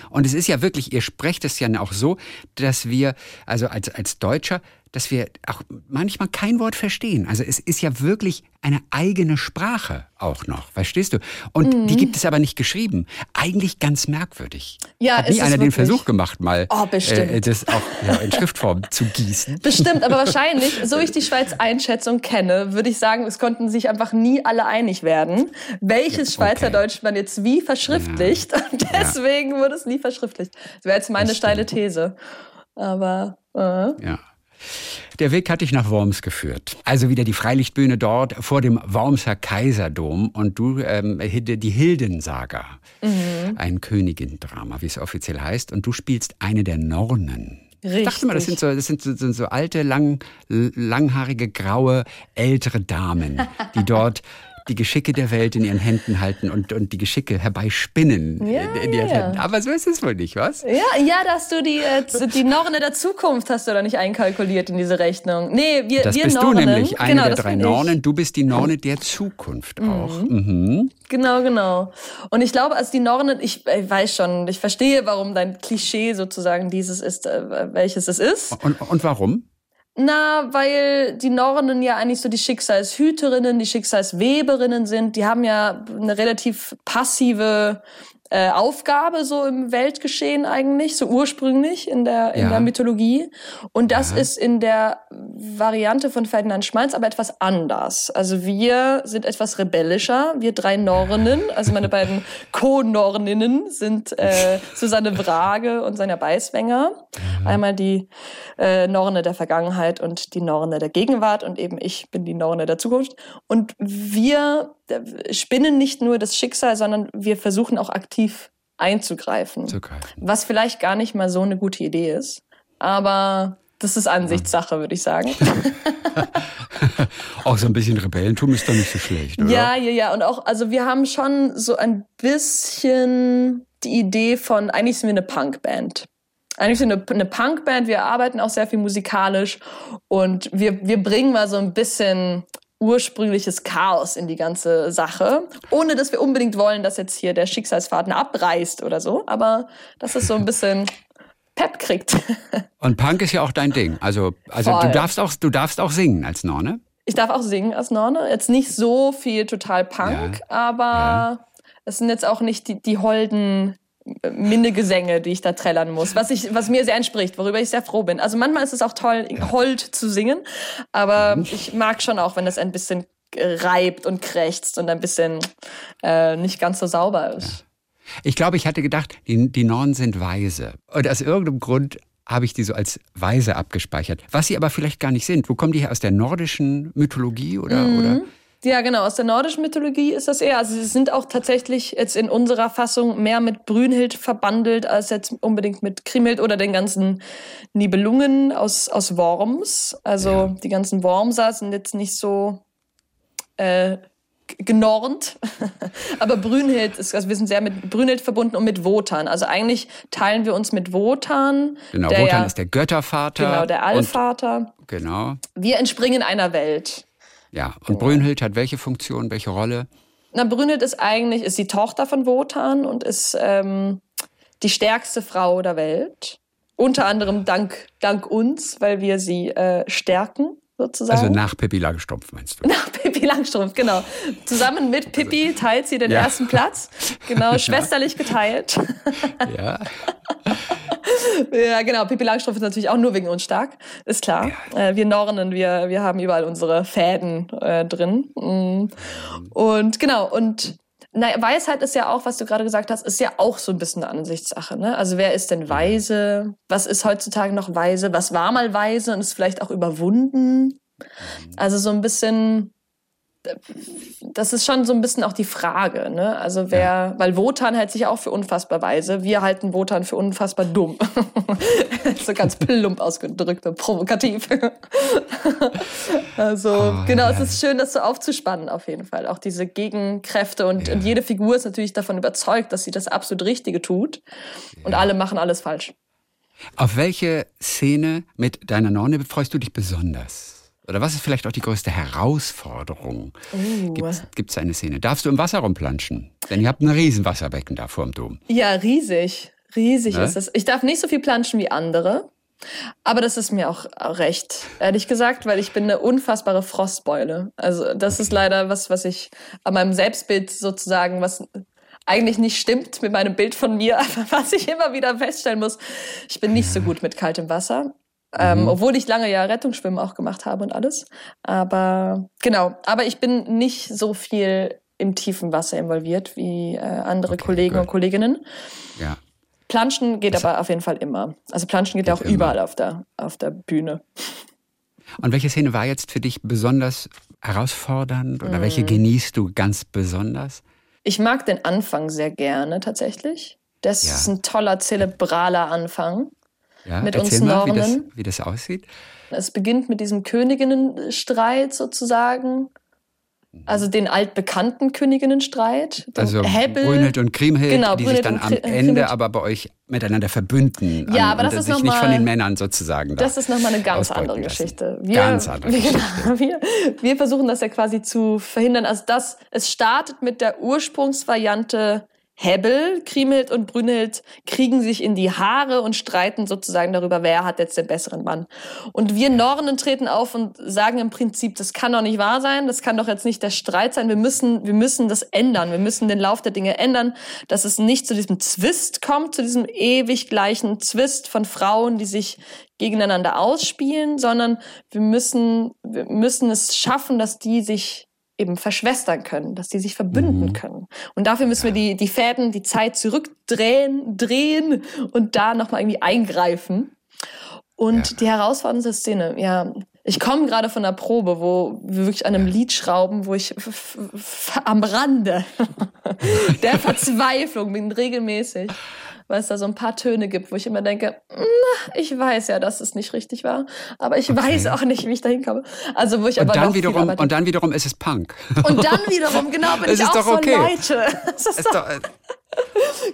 und es ist ja wirklich, ihr sprecht es ja auch so, dass wir, also als, als Deutscher, dass wir auch manchmal kein Wort verstehen. Also es ist ja wirklich eine eigene Sprache auch noch, verstehst du? Und mhm. die gibt es aber nicht geschrieben. Eigentlich ganz merkwürdig. Ja, Hat nie einer den Versuch gemacht, mal oh, äh, das auch ja, in Schriftform zu gießen. Bestimmt, aber wahrscheinlich, so ich die Schweiz einschätze und kenne, würde ich sagen, es konnten sich einfach nie alle einig werden, welches okay. Schweizerdeutsch man jetzt wie verschriftlicht. Ja. Und deswegen ja. wurde es nie verschriftlicht. Das wäre jetzt meine steile These. Aber äh. ja. Der Weg hat dich nach Worms geführt. Also wieder die Freilichtbühne dort vor dem Wormser Kaiserdom und du ähm, die Hildensaga, mhm. ein Königindrama, wie es offiziell heißt, und du spielst eine der Nornen. Richtig. Ich dachte mal, das sind so, das sind so, sind so alte, lang, langhaarige, graue, ältere Damen, die dort die Geschicke der Welt in ihren Händen halten und, und die Geschicke herbeispinnen ja, in ihren ja. Händen. Aber so ist es wohl nicht, was? Ja, ja, dass du die, äh, die Norne der Zukunft hast du da nicht einkalkuliert in diese Rechnung. Nee, wir, das wir bist Nornen, du nämlich, eine genau, der drei Nornen. Du bist die Norne der Zukunft mhm. auch. Mhm. Genau, genau. Und ich glaube, als die Nornen, ich, ich, weiß schon, ich verstehe, warum dein Klischee sozusagen dieses ist, äh, welches es ist. Und, und warum? Na, weil die Nornen ja eigentlich so die Schicksalshüterinnen, die Schicksalsweberinnen sind. Die haben ja eine relativ passive äh, Aufgabe so im Weltgeschehen eigentlich, so ursprünglich in der, in ja. der Mythologie. Und das ja. ist in der Variante von Ferdinand Schmalz aber etwas anders. Also wir sind etwas rebellischer, wir drei Nornen, also meine beiden Co-Norninnen sind äh, Susanne Brage und Sonja Beiswenger. Mhm. Einmal die äh, Norne der Vergangenheit und die Norne der Gegenwart und eben ich bin die Norne der Zukunft. Und wir spinnen nicht nur das Schicksal, sondern wir versuchen auch aktiv einzugreifen. Zugreifen. Was vielleicht gar nicht mal so eine gute Idee ist. Aber das ist Ansichtssache, würde ich sagen. auch so ein bisschen Rebellentum ist doch nicht so schlecht, oder? Ja, ja, ja. Und auch, also wir haben schon so ein bisschen die Idee von, eigentlich sind wir eine Punkband. Eigentlich sind wir eine, eine Punkband, wir arbeiten auch sehr viel musikalisch und wir, wir bringen mal so ein bisschen ursprüngliches Chaos in die ganze Sache, ohne dass wir unbedingt wollen, dass jetzt hier der Schicksalsfaden abreißt oder so, aber dass es so ein bisschen Pep kriegt. Und Punk ist ja auch dein Ding. Also, also du darfst auch, du darfst auch singen als Norne. Ich darf auch singen als Norne. Jetzt nicht so viel total Punk, ja. aber ja. es sind jetzt auch nicht die, die holden Minnegesänge, die ich da trällern muss, was ich, was mir sehr entspricht, worüber ich sehr froh bin. Also manchmal ist es auch toll, hold zu singen, aber mhm. ich mag schon auch, wenn es ein bisschen reibt und krächzt und ein bisschen äh, nicht ganz so sauber ist. Ich glaube, ich hatte gedacht, die, die Nornen sind weise. Und aus irgendeinem Grund habe ich die so als weise abgespeichert. Was sie aber vielleicht gar nicht sind. Wo kommen die her? Aus der nordischen Mythologie oder? Mhm. oder? Ja, genau. Aus der nordischen Mythologie ist das eher. Also sie sind auch tatsächlich jetzt in unserer Fassung mehr mit Brünhild verbandelt als jetzt unbedingt mit Kriemhild oder den ganzen Nibelungen aus, aus Worms. Also ja. die ganzen Wormser sind jetzt nicht so äh, genornt. Aber Brünhild ist, also wir sind sehr mit Brünhild verbunden und mit Wotan. Also eigentlich teilen wir uns mit Wotan. Genau, Wotan ja, ist der Göttervater. Genau, der Allvater. genau. Wir entspringen einer Welt. Ja, und genau. Brünnhild hat welche Funktion, welche Rolle? Na, Brünnhild ist eigentlich ist die Tochter von Wotan und ist ähm, die stärkste Frau der Welt. Unter anderem dank, dank uns, weil wir sie äh, stärken, sozusagen. Also nach Pippi Langstrumpf meinst du? Nach Pippi Langstrumpf, genau. Zusammen mit Pippi also, teilt sie den ja. ersten Platz. Genau, schwesterlich geteilt. Ja. ja, genau. Pippi Langstrumpf ist natürlich auch nur wegen uns stark, ist klar. Ja. Äh, wir Nornen, wir, wir haben überall unsere Fäden äh, drin. Mm. Und genau, und na, Weisheit ist ja auch, was du gerade gesagt hast, ist ja auch so ein bisschen eine Ansichtssache. Ne? Also wer ist denn weise? Was ist heutzutage noch weise? Was war mal weise und ist vielleicht auch überwunden? Mhm. Also so ein bisschen das ist schon so ein bisschen auch die Frage, ne? Also wer, ja. weil Wotan hält sich auch für unfassbar weise. Wir halten Wotan für unfassbar dumm. so ganz plump ausgedrückt und provokativ. also, oh, genau, ja. es ist schön, das so aufzuspannen, auf jeden Fall. Auch diese Gegenkräfte und, ja. und jede Figur ist natürlich davon überzeugt, dass sie das absolut Richtige tut. Und alle machen alles falsch. Auf welche Szene mit deiner Nonne freust du dich besonders? Oder was ist vielleicht auch die größte Herausforderung? Uh. Gibt es eine Szene? Darfst du im Wasser rumplanschen? Denn ihr habt ein Riesenwasserbecken da vor dem Dom. Ja, riesig. Riesig ne? ist es. Ich darf nicht so viel planschen wie andere. Aber das ist mir auch recht, ehrlich gesagt, weil ich bin eine unfassbare Frostbeule. Also das ist leider was, was ich an meinem Selbstbild sozusagen, was eigentlich nicht stimmt mit meinem Bild von mir, was ich immer wieder feststellen muss. Ich bin nicht so gut mit kaltem Wasser. Ähm, mhm. obwohl ich lange ja Rettungsschwimmen auch gemacht habe und alles. Aber genau, aber ich bin nicht so viel im tiefen Wasser involviert wie äh, andere okay, Kollegen gut. und Kolleginnen. Ja. Planschen geht das aber auf jeden Fall immer. Also Planschen geht ja auch immer. überall auf der, auf der Bühne. Und welche Szene war jetzt für dich besonders herausfordernd oder mm. welche genießt du ganz besonders? Ich mag den Anfang sehr gerne tatsächlich. Das ja. ist ein toller, zelebraler Anfang. Ja, mit uns mal, Nornen. Wie das, wie das aussieht. Es beginnt mit diesem Königinnenstreit sozusagen. Also den altbekannten Königinnenstreit. Also Hebel. Brünnhild und Kriemhild, genau, die Brünnhild sich dann am Ende aber bei euch miteinander verbünden. Ja, aber das ist sich nicht von den Männern sozusagen. Da das ist nochmal eine ganz andere Geschichte. Wir, ganz andere wir, Geschichte. Wir, wir versuchen das ja quasi zu verhindern. Also das, es startet mit der Ursprungsvariante Hebbel, Kriemhild und Brünnhild kriegen sich in die Haare und streiten sozusagen darüber, wer hat jetzt den besseren Mann. Und wir Nornen treten auf und sagen im Prinzip, das kann doch nicht wahr sein, das kann doch jetzt nicht der Streit sein, wir müssen, wir müssen das ändern, wir müssen den Lauf der Dinge ändern, dass es nicht zu diesem Zwist kommt, zu diesem ewig gleichen Zwist von Frauen, die sich gegeneinander ausspielen, sondern wir müssen, wir müssen es schaffen, dass die sich eben verschwestern können, dass die sich verbünden mhm. können. Und dafür müssen wir die, die Fäden, die Zeit zurückdrehen, drehen und da nochmal irgendwie eingreifen. Und ja. die herausfordernde Szene, ja, ich komme gerade von einer Probe, wo wir wirklich an einem Lied schrauben, wo ich am Rande der Verzweiflung bin, regelmäßig weil es da so ein paar Töne gibt, wo ich immer denke, ich weiß ja, dass es nicht richtig war, aber ich okay. weiß auch nicht, wie ich da hinkomme. Also wo ich und aber dann wiederum und dann wiederum ist es Punk. Und dann wiederum genau bin ich auch doch okay. von Leute. Das ist, ist doch, äh,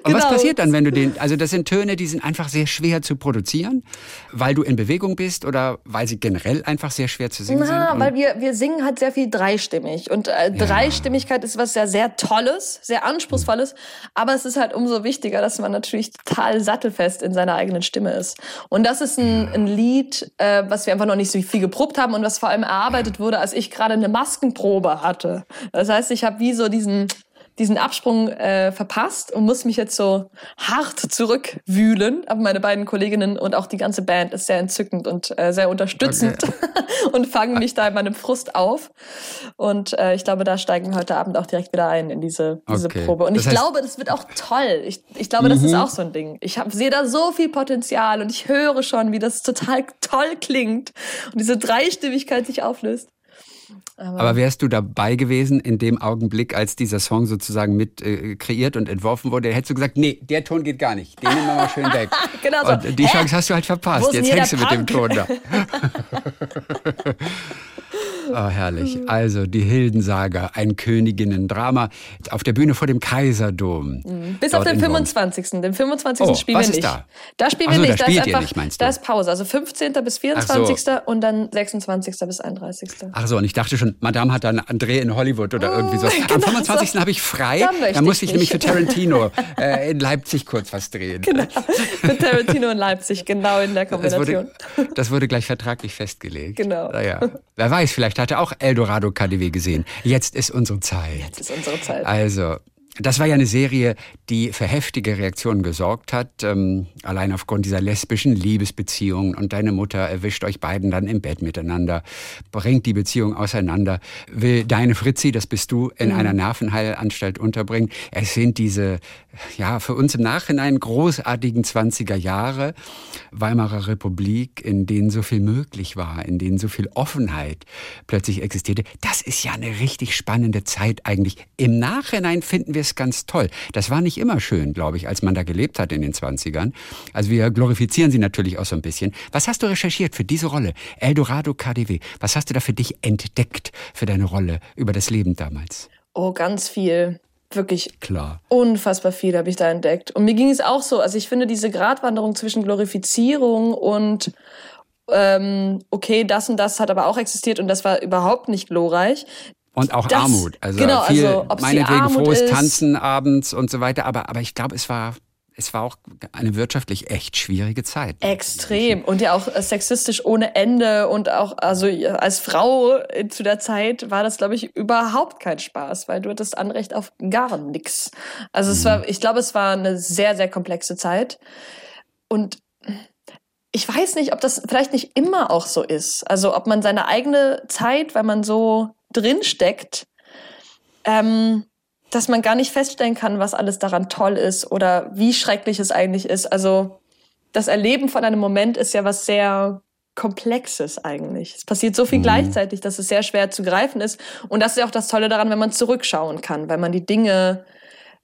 und genau. was passiert dann, wenn du den, also das sind Töne, die sind einfach sehr schwer zu produzieren, weil du in Bewegung bist oder weil sie generell einfach sehr schwer zu singen Na, sind? weil wir, wir singen halt sehr viel dreistimmig und äh, ja. Dreistimmigkeit ist was sehr, sehr Tolles, sehr Anspruchsvolles, aber es ist halt umso wichtiger, dass man natürlich total sattelfest in seiner eigenen Stimme ist. Und das ist ein, ein Lied, äh, was wir einfach noch nicht so viel geprobt haben und was vor allem erarbeitet wurde, als ich gerade eine Maskenprobe hatte. Das heißt, ich habe wie so diesen diesen Absprung äh, verpasst und muss mich jetzt so hart zurückwühlen. Aber meine beiden Kolleginnen und auch die ganze Band ist sehr entzückend und äh, sehr unterstützend okay. und fangen mich da in meinem Frust auf. Und äh, ich glaube, da steigen wir heute Abend auch direkt wieder ein in diese, diese okay. Probe. Und das ich glaube, das wird auch toll. Ich, ich glaube, das ist mhm. auch so ein Ding. Ich sehe da so viel Potenzial und ich höre schon, wie das total toll klingt und diese Dreistimmigkeit sich auflöst. Aber, Aber, wärst du dabei gewesen in dem Augenblick, als dieser Song sozusagen mit äh, kreiert und entworfen wurde, hättest du gesagt, nee, der Ton geht gar nicht, den nehmen wir mal schön weg. genau so. Und die Hä? Chance hast du halt verpasst. Jetzt hängst du mit dem Ton da. Oh, herrlich. Also die Hildensaga, ein Königinnen-Drama auf der Bühne vor dem Kaiserdom. Mhm. Bis auf den 25. Den 25. Oh, spielen wir nicht. Da? da spielen wir so, nicht. Da, spielt da ist, einfach, nicht, da ist Pause. Also 15. bis 24. So. und dann 26. bis 31. Ach so, und ich dachte schon, Madame hat dann einen Dreh in Hollywood oder oh, irgendwie so. Am 25. So. habe ich frei. Da musste ich, nämlich für Tarantino äh, in Leipzig kurz was drehen. Genau. Für Tarantino in Leipzig, genau in der Kombination. Das wurde, das wurde gleich vertraglich festgelegt. Genau. Naja. Wer weiß, vielleicht hat er auch Eldorado KDW gesehen. Jetzt ist unsere Zeit. Jetzt ist unsere Zeit. Also, das war ja eine Serie, die für heftige Reaktionen gesorgt hat, ähm, allein aufgrund dieser lesbischen Liebesbeziehung. Und deine Mutter erwischt euch beiden dann im Bett miteinander, bringt die Beziehung auseinander, will deine Fritzi, das bist du, in mhm. einer Nervenheilanstalt unterbringen. Es sind diese, ja, für uns im Nachhinein großartigen 20er Jahre, Weimarer Republik, in denen so viel möglich war, in denen so viel Offenheit plötzlich existierte. Das ist ja eine richtig spannende Zeit eigentlich. Im Nachhinein finden wir es ganz toll. Das war nicht immer schön, glaube ich, als man da gelebt hat in den 20ern. Also wir glorifizieren sie natürlich auch so ein bisschen. Was hast du recherchiert für diese Rolle? Eldorado KDW. Was hast du da für dich entdeckt für deine Rolle über das Leben damals? Oh, ganz viel. Wirklich klar. Unfassbar viel habe ich da entdeckt. Und mir ging es auch so. Also ich finde diese Gratwanderung zwischen Glorifizierung und ähm, okay, das und das hat aber auch existiert und das war überhaupt nicht glorreich. Und auch das, Armut. Also genau, viel, also, meinetwegen frohes ist, Tanzen abends und so weiter. Aber, aber ich glaube, es war, es war auch eine wirtschaftlich echt schwierige Zeit. Extrem. Und ja auch sexistisch ohne Ende. Und auch, also als Frau zu der Zeit war das, glaube ich, überhaupt kein Spaß, weil du hattest Anrecht auf gar nichts. Also es war, mhm. ich glaube, es war eine sehr, sehr komplexe Zeit. Und ich weiß nicht, ob das vielleicht nicht immer auch so ist. Also ob man seine eigene Zeit, weil man so drin steckt, ähm, dass man gar nicht feststellen kann, was alles daran toll ist oder wie schrecklich es eigentlich ist. Also das Erleben von einem Moment ist ja was sehr Komplexes eigentlich. Es passiert so viel mhm. gleichzeitig, dass es sehr schwer zu greifen ist. Und das ist ja auch das Tolle daran, wenn man zurückschauen kann, weil man die Dinge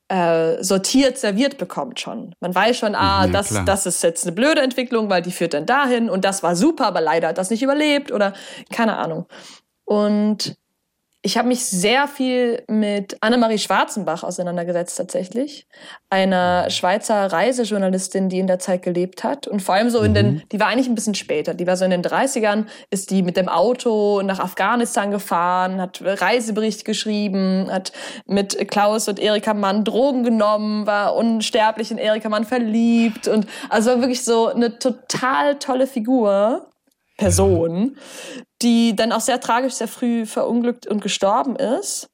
äh, sortiert serviert bekommt schon. Man weiß schon, ah, ja, das, das ist jetzt eine blöde Entwicklung, weil die führt dann dahin und das war super, aber leider hat das nicht überlebt oder keine Ahnung. Und ich habe mich sehr viel mit Annemarie Schwarzenbach auseinandergesetzt tatsächlich, einer Schweizer Reisejournalistin, die in der Zeit gelebt hat und vor allem so in den, mhm. die war eigentlich ein bisschen später, die war so in den 30ern, ist die mit dem Auto nach Afghanistan gefahren, hat Reisebericht geschrieben, hat mit Klaus und Erika Mann Drogen genommen, war unsterblich in Erika Mann verliebt und also war wirklich so eine total tolle Figur. Person, die dann auch sehr tragisch, sehr früh verunglückt und gestorben ist.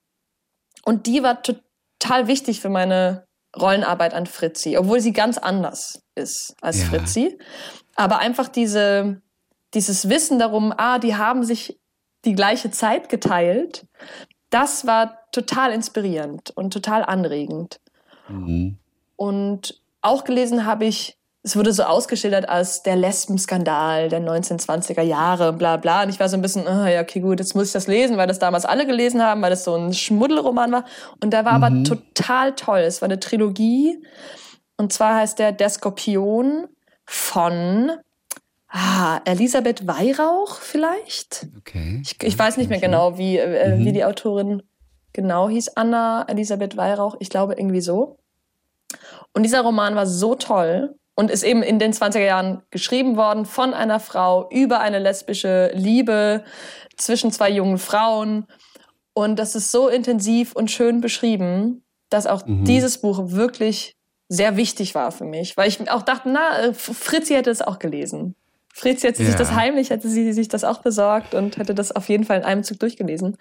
Und die war total wichtig für meine Rollenarbeit an Fritzi, obwohl sie ganz anders ist als ja. Fritzi. Aber einfach diese, dieses Wissen darum, ah, die haben sich die gleiche Zeit geteilt, das war total inspirierend und total anregend. Mhm. Und auch gelesen habe ich es wurde so ausgeschildert als der Lesbenskandal der 1920er Jahre, bla bla. Und ich war so ein bisschen, oh, ja, okay, gut, jetzt muss ich das lesen, weil das damals alle gelesen haben, weil das so ein Schmuddelroman war. Und der war mhm. aber total toll. Es war eine Trilogie. Und zwar heißt der Der Skorpion von ah, Elisabeth Weihrauch vielleicht. Okay. Ich, ich weiß nicht mehr genau, wie, äh, mhm. wie die Autorin genau hieß. Anna Elisabeth Weihrauch. Ich glaube irgendwie so. Und dieser Roman war so toll und ist eben in den 20er Jahren geschrieben worden von einer Frau über eine lesbische Liebe zwischen zwei jungen Frauen. Und das ist so intensiv und schön beschrieben, dass auch mhm. dieses Buch wirklich sehr wichtig war für mich, weil ich auch dachte, na, Fritzi hätte es auch gelesen. Fritzi hätte ja. sich das heimlich, hätte sie sich das auch besorgt und hätte das auf jeden Fall in einem Zug durchgelesen.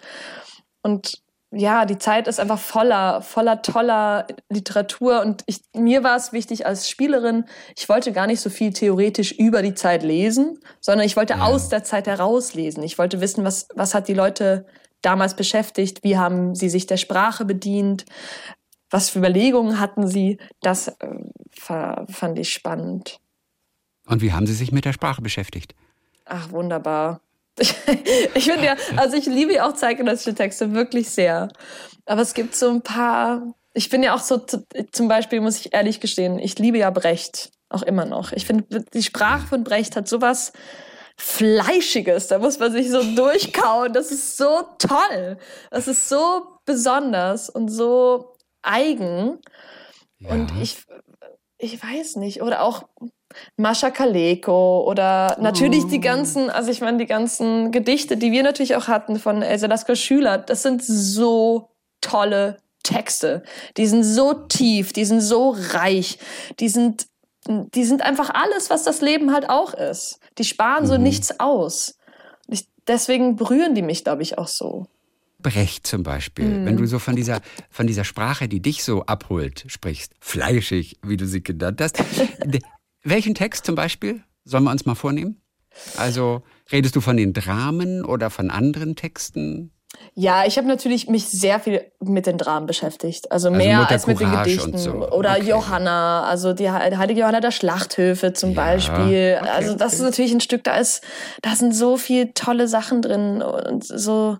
Und ja, die Zeit ist einfach voller, voller toller Literatur und ich, mir war es wichtig als Spielerin, ich wollte gar nicht so viel theoretisch über die Zeit lesen, sondern ich wollte ja. aus der Zeit herauslesen. Ich wollte wissen, was, was hat die Leute damals beschäftigt, wie haben sie sich der Sprache bedient, was für Überlegungen hatten sie. Das äh, fand ich spannend. Und wie haben Sie sich mit der Sprache beschäftigt? Ach, wunderbar. Ich finde ja, also ich liebe ja auch zeitgenössische Texte wirklich sehr. Aber es gibt so ein paar, ich bin ja auch so, zum Beispiel muss ich ehrlich gestehen, ich liebe ja Brecht auch immer noch. Ich finde, die Sprache von Brecht hat sowas Fleischiges, da muss man sich so durchkauen. Das ist so toll. Das ist so besonders und so eigen. Ja. Und ich, ich weiß nicht. Oder auch Mascha Kaleko oder natürlich oh. die ganzen, also ich meine, die ganzen Gedichte, die wir natürlich auch hatten von Elsa Lasker Schüler, das sind so tolle Texte. Die sind so tief, die sind so reich, die sind, die sind einfach alles, was das Leben halt auch ist. Die sparen mhm. so nichts aus. Ich, deswegen berühren die mich, glaube ich, auch so. Brecht zum Beispiel, mhm. wenn du so von dieser, von dieser Sprache, die dich so abholt, sprichst, fleischig, wie du sie genannt hast, welchen Text zum Beispiel sollen wir uns mal vornehmen? Also redest du von den Dramen oder von anderen Texten? Ja, ich habe natürlich mich sehr viel mit den Dramen beschäftigt. Also, also mehr als mit den Gedichten. So. Oder okay. Johanna, also die heilige Johanna der Schlachthöfe zum ja, Beispiel. Okay, also das okay. ist natürlich ein Stück, da ist, da sind so viele tolle Sachen drin und so.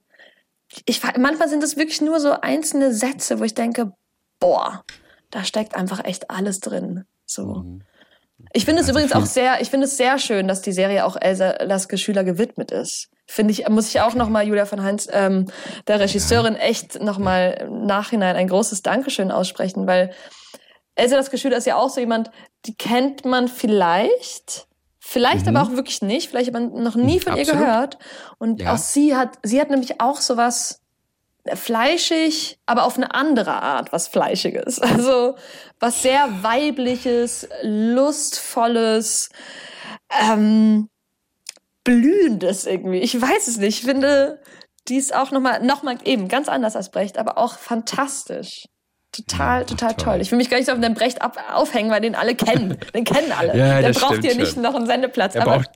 Ich, manchmal sind es wirklich nur so einzelne Sätze, wo ich denke, boah, da steckt einfach echt alles drin. So. Mhm. Ich finde es also übrigens auch sehr, ich finde es sehr schön, dass die Serie auch Elsa Laske Schüler gewidmet ist. Finde ich, muss ich auch nochmal Julia von Heinz, ähm, der Regisseurin, echt nochmal im Nachhinein ein großes Dankeschön aussprechen, weil Elsa Laske Schüler ist ja auch so jemand, die kennt man vielleicht, vielleicht mhm. aber auch wirklich nicht, vielleicht hat man noch nie von Absolut. ihr gehört. Und ja. auch sie hat, sie hat nämlich auch sowas, fleischig, aber auf eine andere Art was Fleischiges. Also was sehr weibliches, lustvolles, ähm, blühendes irgendwie. Ich weiß es nicht. Ich finde, die ist auch nochmal, noch mal eben ganz anders als Brecht, aber auch fantastisch. Total, total toll. toll. Ich will mich gar nicht so auf den Brecht ab, aufhängen, weil den alle kennen. Den kennen alle. ja, der braucht hier nicht noch einen Sendeplatz. Der, braucht,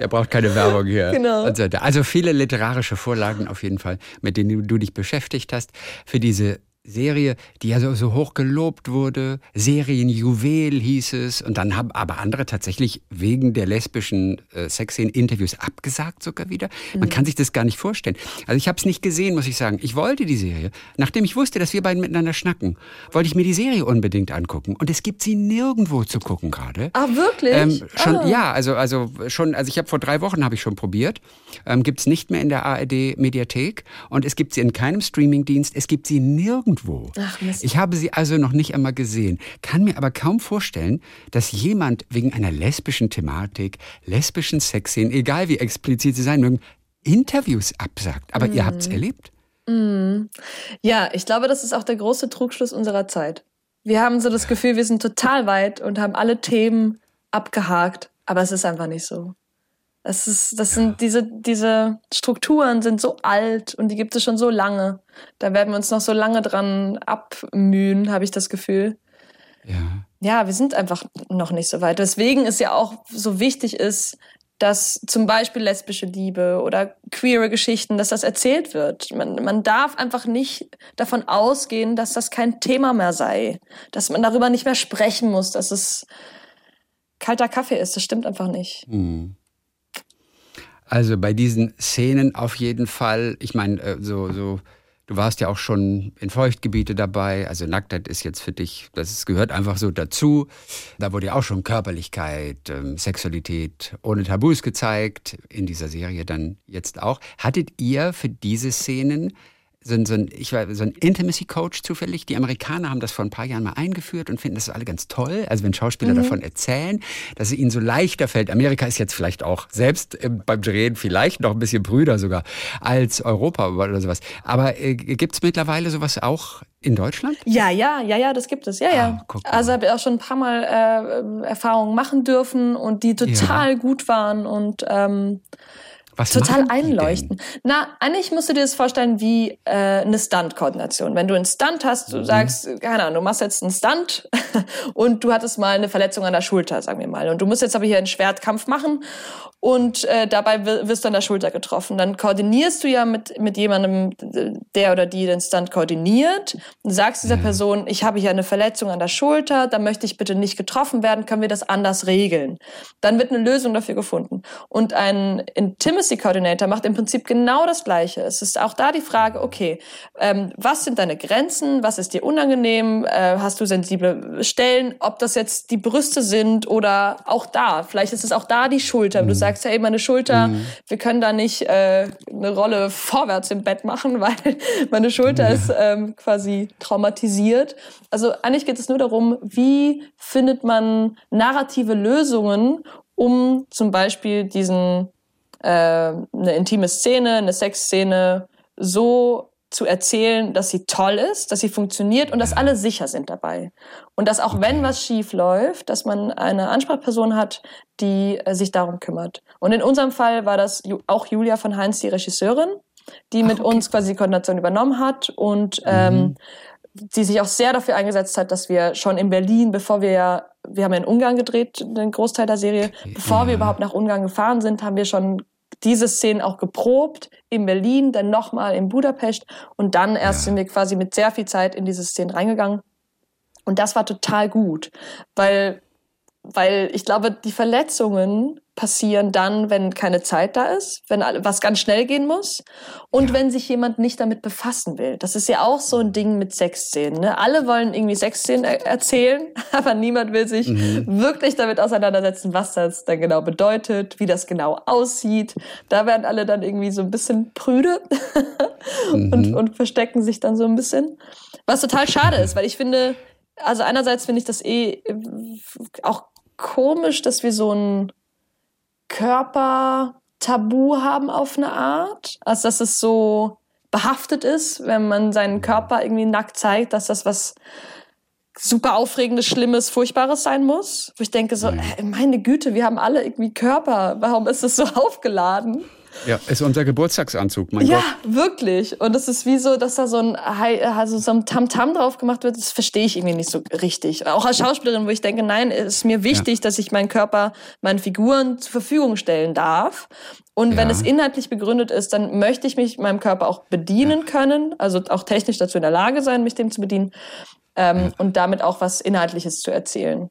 der braucht keine Werbung hier. genau. Also viele literarische Vorlagen auf jeden Fall, mit denen du dich beschäftigt hast. Für diese Serie, die ja so, so hoch gelobt wurde. Serienjuwel hieß es. Und dann haben aber andere tatsächlich wegen der lesbischen äh, Sexszenen Interviews abgesagt sogar wieder. Man mhm. kann sich das gar nicht vorstellen. Also ich habe es nicht gesehen, muss ich sagen. Ich wollte die Serie. Nachdem ich wusste, dass wir beiden miteinander schnacken, wollte ich mir die Serie unbedingt angucken. Und es gibt sie nirgendwo zu gucken gerade. Ah, wirklich? Ähm, schon, ah. Ja, also, also schon, also ich habe vor drei Wochen habe ich schon probiert. Ähm, gibt es nicht mehr in der ARD Mediathek. Und es gibt sie in keinem Streamingdienst. Es gibt sie nirgendwo irgendwo. Ach, Mist. Ich habe sie also noch nicht einmal gesehen, kann mir aber kaum vorstellen, dass jemand wegen einer lesbischen Thematik, lesbischen Sexszenen, egal wie explizit sie sein mögen, Interviews absagt. Aber mm. ihr habt es erlebt? Mm. Ja, ich glaube, das ist auch der große Trugschluss unserer Zeit. Wir haben so das Gefühl, wir sind total weit und haben alle Themen abgehakt, aber es ist einfach nicht so. Das ist, das sind diese, diese Strukturen sind so alt und die gibt es schon so lange. Da werden wir uns noch so lange dran abmühen, habe ich das Gefühl. Ja. Ja, wir sind einfach noch nicht so weit. Deswegen ist ja auch so wichtig ist, dass zum Beispiel lesbische Liebe oder queere Geschichten, dass das erzählt wird. Man, man darf einfach nicht davon ausgehen, dass das kein Thema mehr sei, dass man darüber nicht mehr sprechen muss, dass es kalter Kaffee ist. Das stimmt einfach nicht. Mhm. Also bei diesen Szenen auf jeden Fall, ich meine, äh, so, so, du warst ja auch schon in Feuchtgebiete dabei, also Nacktheit ist jetzt für dich, das gehört einfach so dazu. Da wurde ja auch schon Körperlichkeit, ähm, Sexualität ohne Tabus gezeigt, in dieser Serie dann jetzt auch. Hattet ihr für diese Szenen so ein, so ein, ich war so ein Intimacy Coach zufällig. Die Amerikaner haben das vor ein paar Jahren mal eingeführt und finden das alle ganz toll. Also wenn Schauspieler mhm. davon erzählen, dass es ihnen so leichter fällt. Amerika ist jetzt vielleicht auch selbst beim Drehen vielleicht noch ein bisschen brüder sogar als Europa oder sowas. Aber äh, gibt es mittlerweile sowas auch in Deutschland? Ja, ja, ja, ja, das gibt es. Ja, ja. Ah, also habe ich auch schon ein paar Mal äh, Erfahrungen machen dürfen und die total ja. gut waren und ähm, was total einleuchten. Na, eigentlich musst du dir das vorstellen wie äh, eine Stunt-Koordination. Wenn du einen Stunt hast, du mhm. sagst, keine Ahnung, du machst jetzt einen Stunt und du hattest mal eine Verletzung an der Schulter, sagen wir mal, und du musst jetzt aber hier einen Schwertkampf machen und äh, dabei wirst du an der Schulter getroffen. Dann koordinierst du ja mit, mit jemandem, der oder die den Stunt koordiniert und sagst dieser mhm. Person, ich habe hier eine Verletzung an der Schulter, da möchte ich bitte nicht getroffen werden, können wir das anders regeln. Dann wird eine Lösung dafür gefunden. Und ein Intimacy Policy Coordinator macht im Prinzip genau das Gleiche. Es ist auch da die Frage, okay, ähm, was sind deine Grenzen? Was ist dir unangenehm? Äh, hast du sensible Stellen? Ob das jetzt die Brüste sind oder auch da. Vielleicht ist es auch da die Schulter. Mhm. Du sagst, hey, meine Schulter, mhm. wir können da nicht äh, eine Rolle vorwärts im Bett machen, weil meine Schulter ja. ist ähm, quasi traumatisiert. Also eigentlich geht es nur darum, wie findet man narrative Lösungen, um zum Beispiel diesen äh, eine intime Szene, eine Sexszene so zu erzählen, dass sie toll ist, dass sie funktioniert und dass alle sicher sind dabei. Und dass auch wenn was schief läuft, dass man eine Ansprechperson hat, die äh, sich darum kümmert. Und in unserem Fall war das auch Julia von Heinz, die Regisseurin, die mit okay. uns quasi die Koordination übernommen hat und ähm, mhm. die sich auch sehr dafür eingesetzt hat, dass wir schon in Berlin, bevor wir ja, wir haben ja in Ungarn gedreht, den Großteil der Serie, bevor ja. wir überhaupt nach Ungarn gefahren sind, haben wir schon diese Szenen auch geprobt in Berlin, dann nochmal in Budapest und dann erst ja. sind wir quasi mit sehr viel Zeit in diese Szenen reingegangen. Und das war total gut, weil, weil ich glaube, die Verletzungen passieren dann, wenn keine Zeit da ist, wenn was ganz schnell gehen muss und ja. wenn sich jemand nicht damit befassen will. Das ist ja auch so ein Ding mit Sexszenen. Ne? Alle wollen irgendwie Sexszenen er erzählen, aber niemand will sich mhm. wirklich damit auseinandersetzen, was das dann genau bedeutet, wie das genau aussieht. Da werden alle dann irgendwie so ein bisschen prüde mhm. und, und verstecken sich dann so ein bisschen. Was total schade ist, weil ich finde, also einerseits finde ich das eh auch komisch, dass wir so ein Körpertabu haben auf eine Art. Also dass es so behaftet ist, wenn man seinen Körper irgendwie nackt zeigt, dass das was super aufregendes, schlimmes, furchtbares sein muss. Wo ich denke so, äh, meine Güte, wir haben alle irgendwie Körper. Warum ist es so aufgeladen? Ja, ist unser Geburtstagsanzug, mein ja, Gott. Ja, wirklich. Und es ist wie so, dass da so ein, also so ein Tamtam -Tam drauf gemacht wird, das verstehe ich irgendwie nicht so richtig. Auch als Schauspielerin, wo ich denke, nein, es ist mir wichtig, ja. dass ich meinen Körper meinen Figuren zur Verfügung stellen darf. Und wenn es inhaltlich begründet ist, dann möchte ich mich meinem Körper auch bedienen können, also auch technisch dazu in der Lage sein, mich dem zu bedienen ähm, und damit auch was Inhaltliches zu erzählen.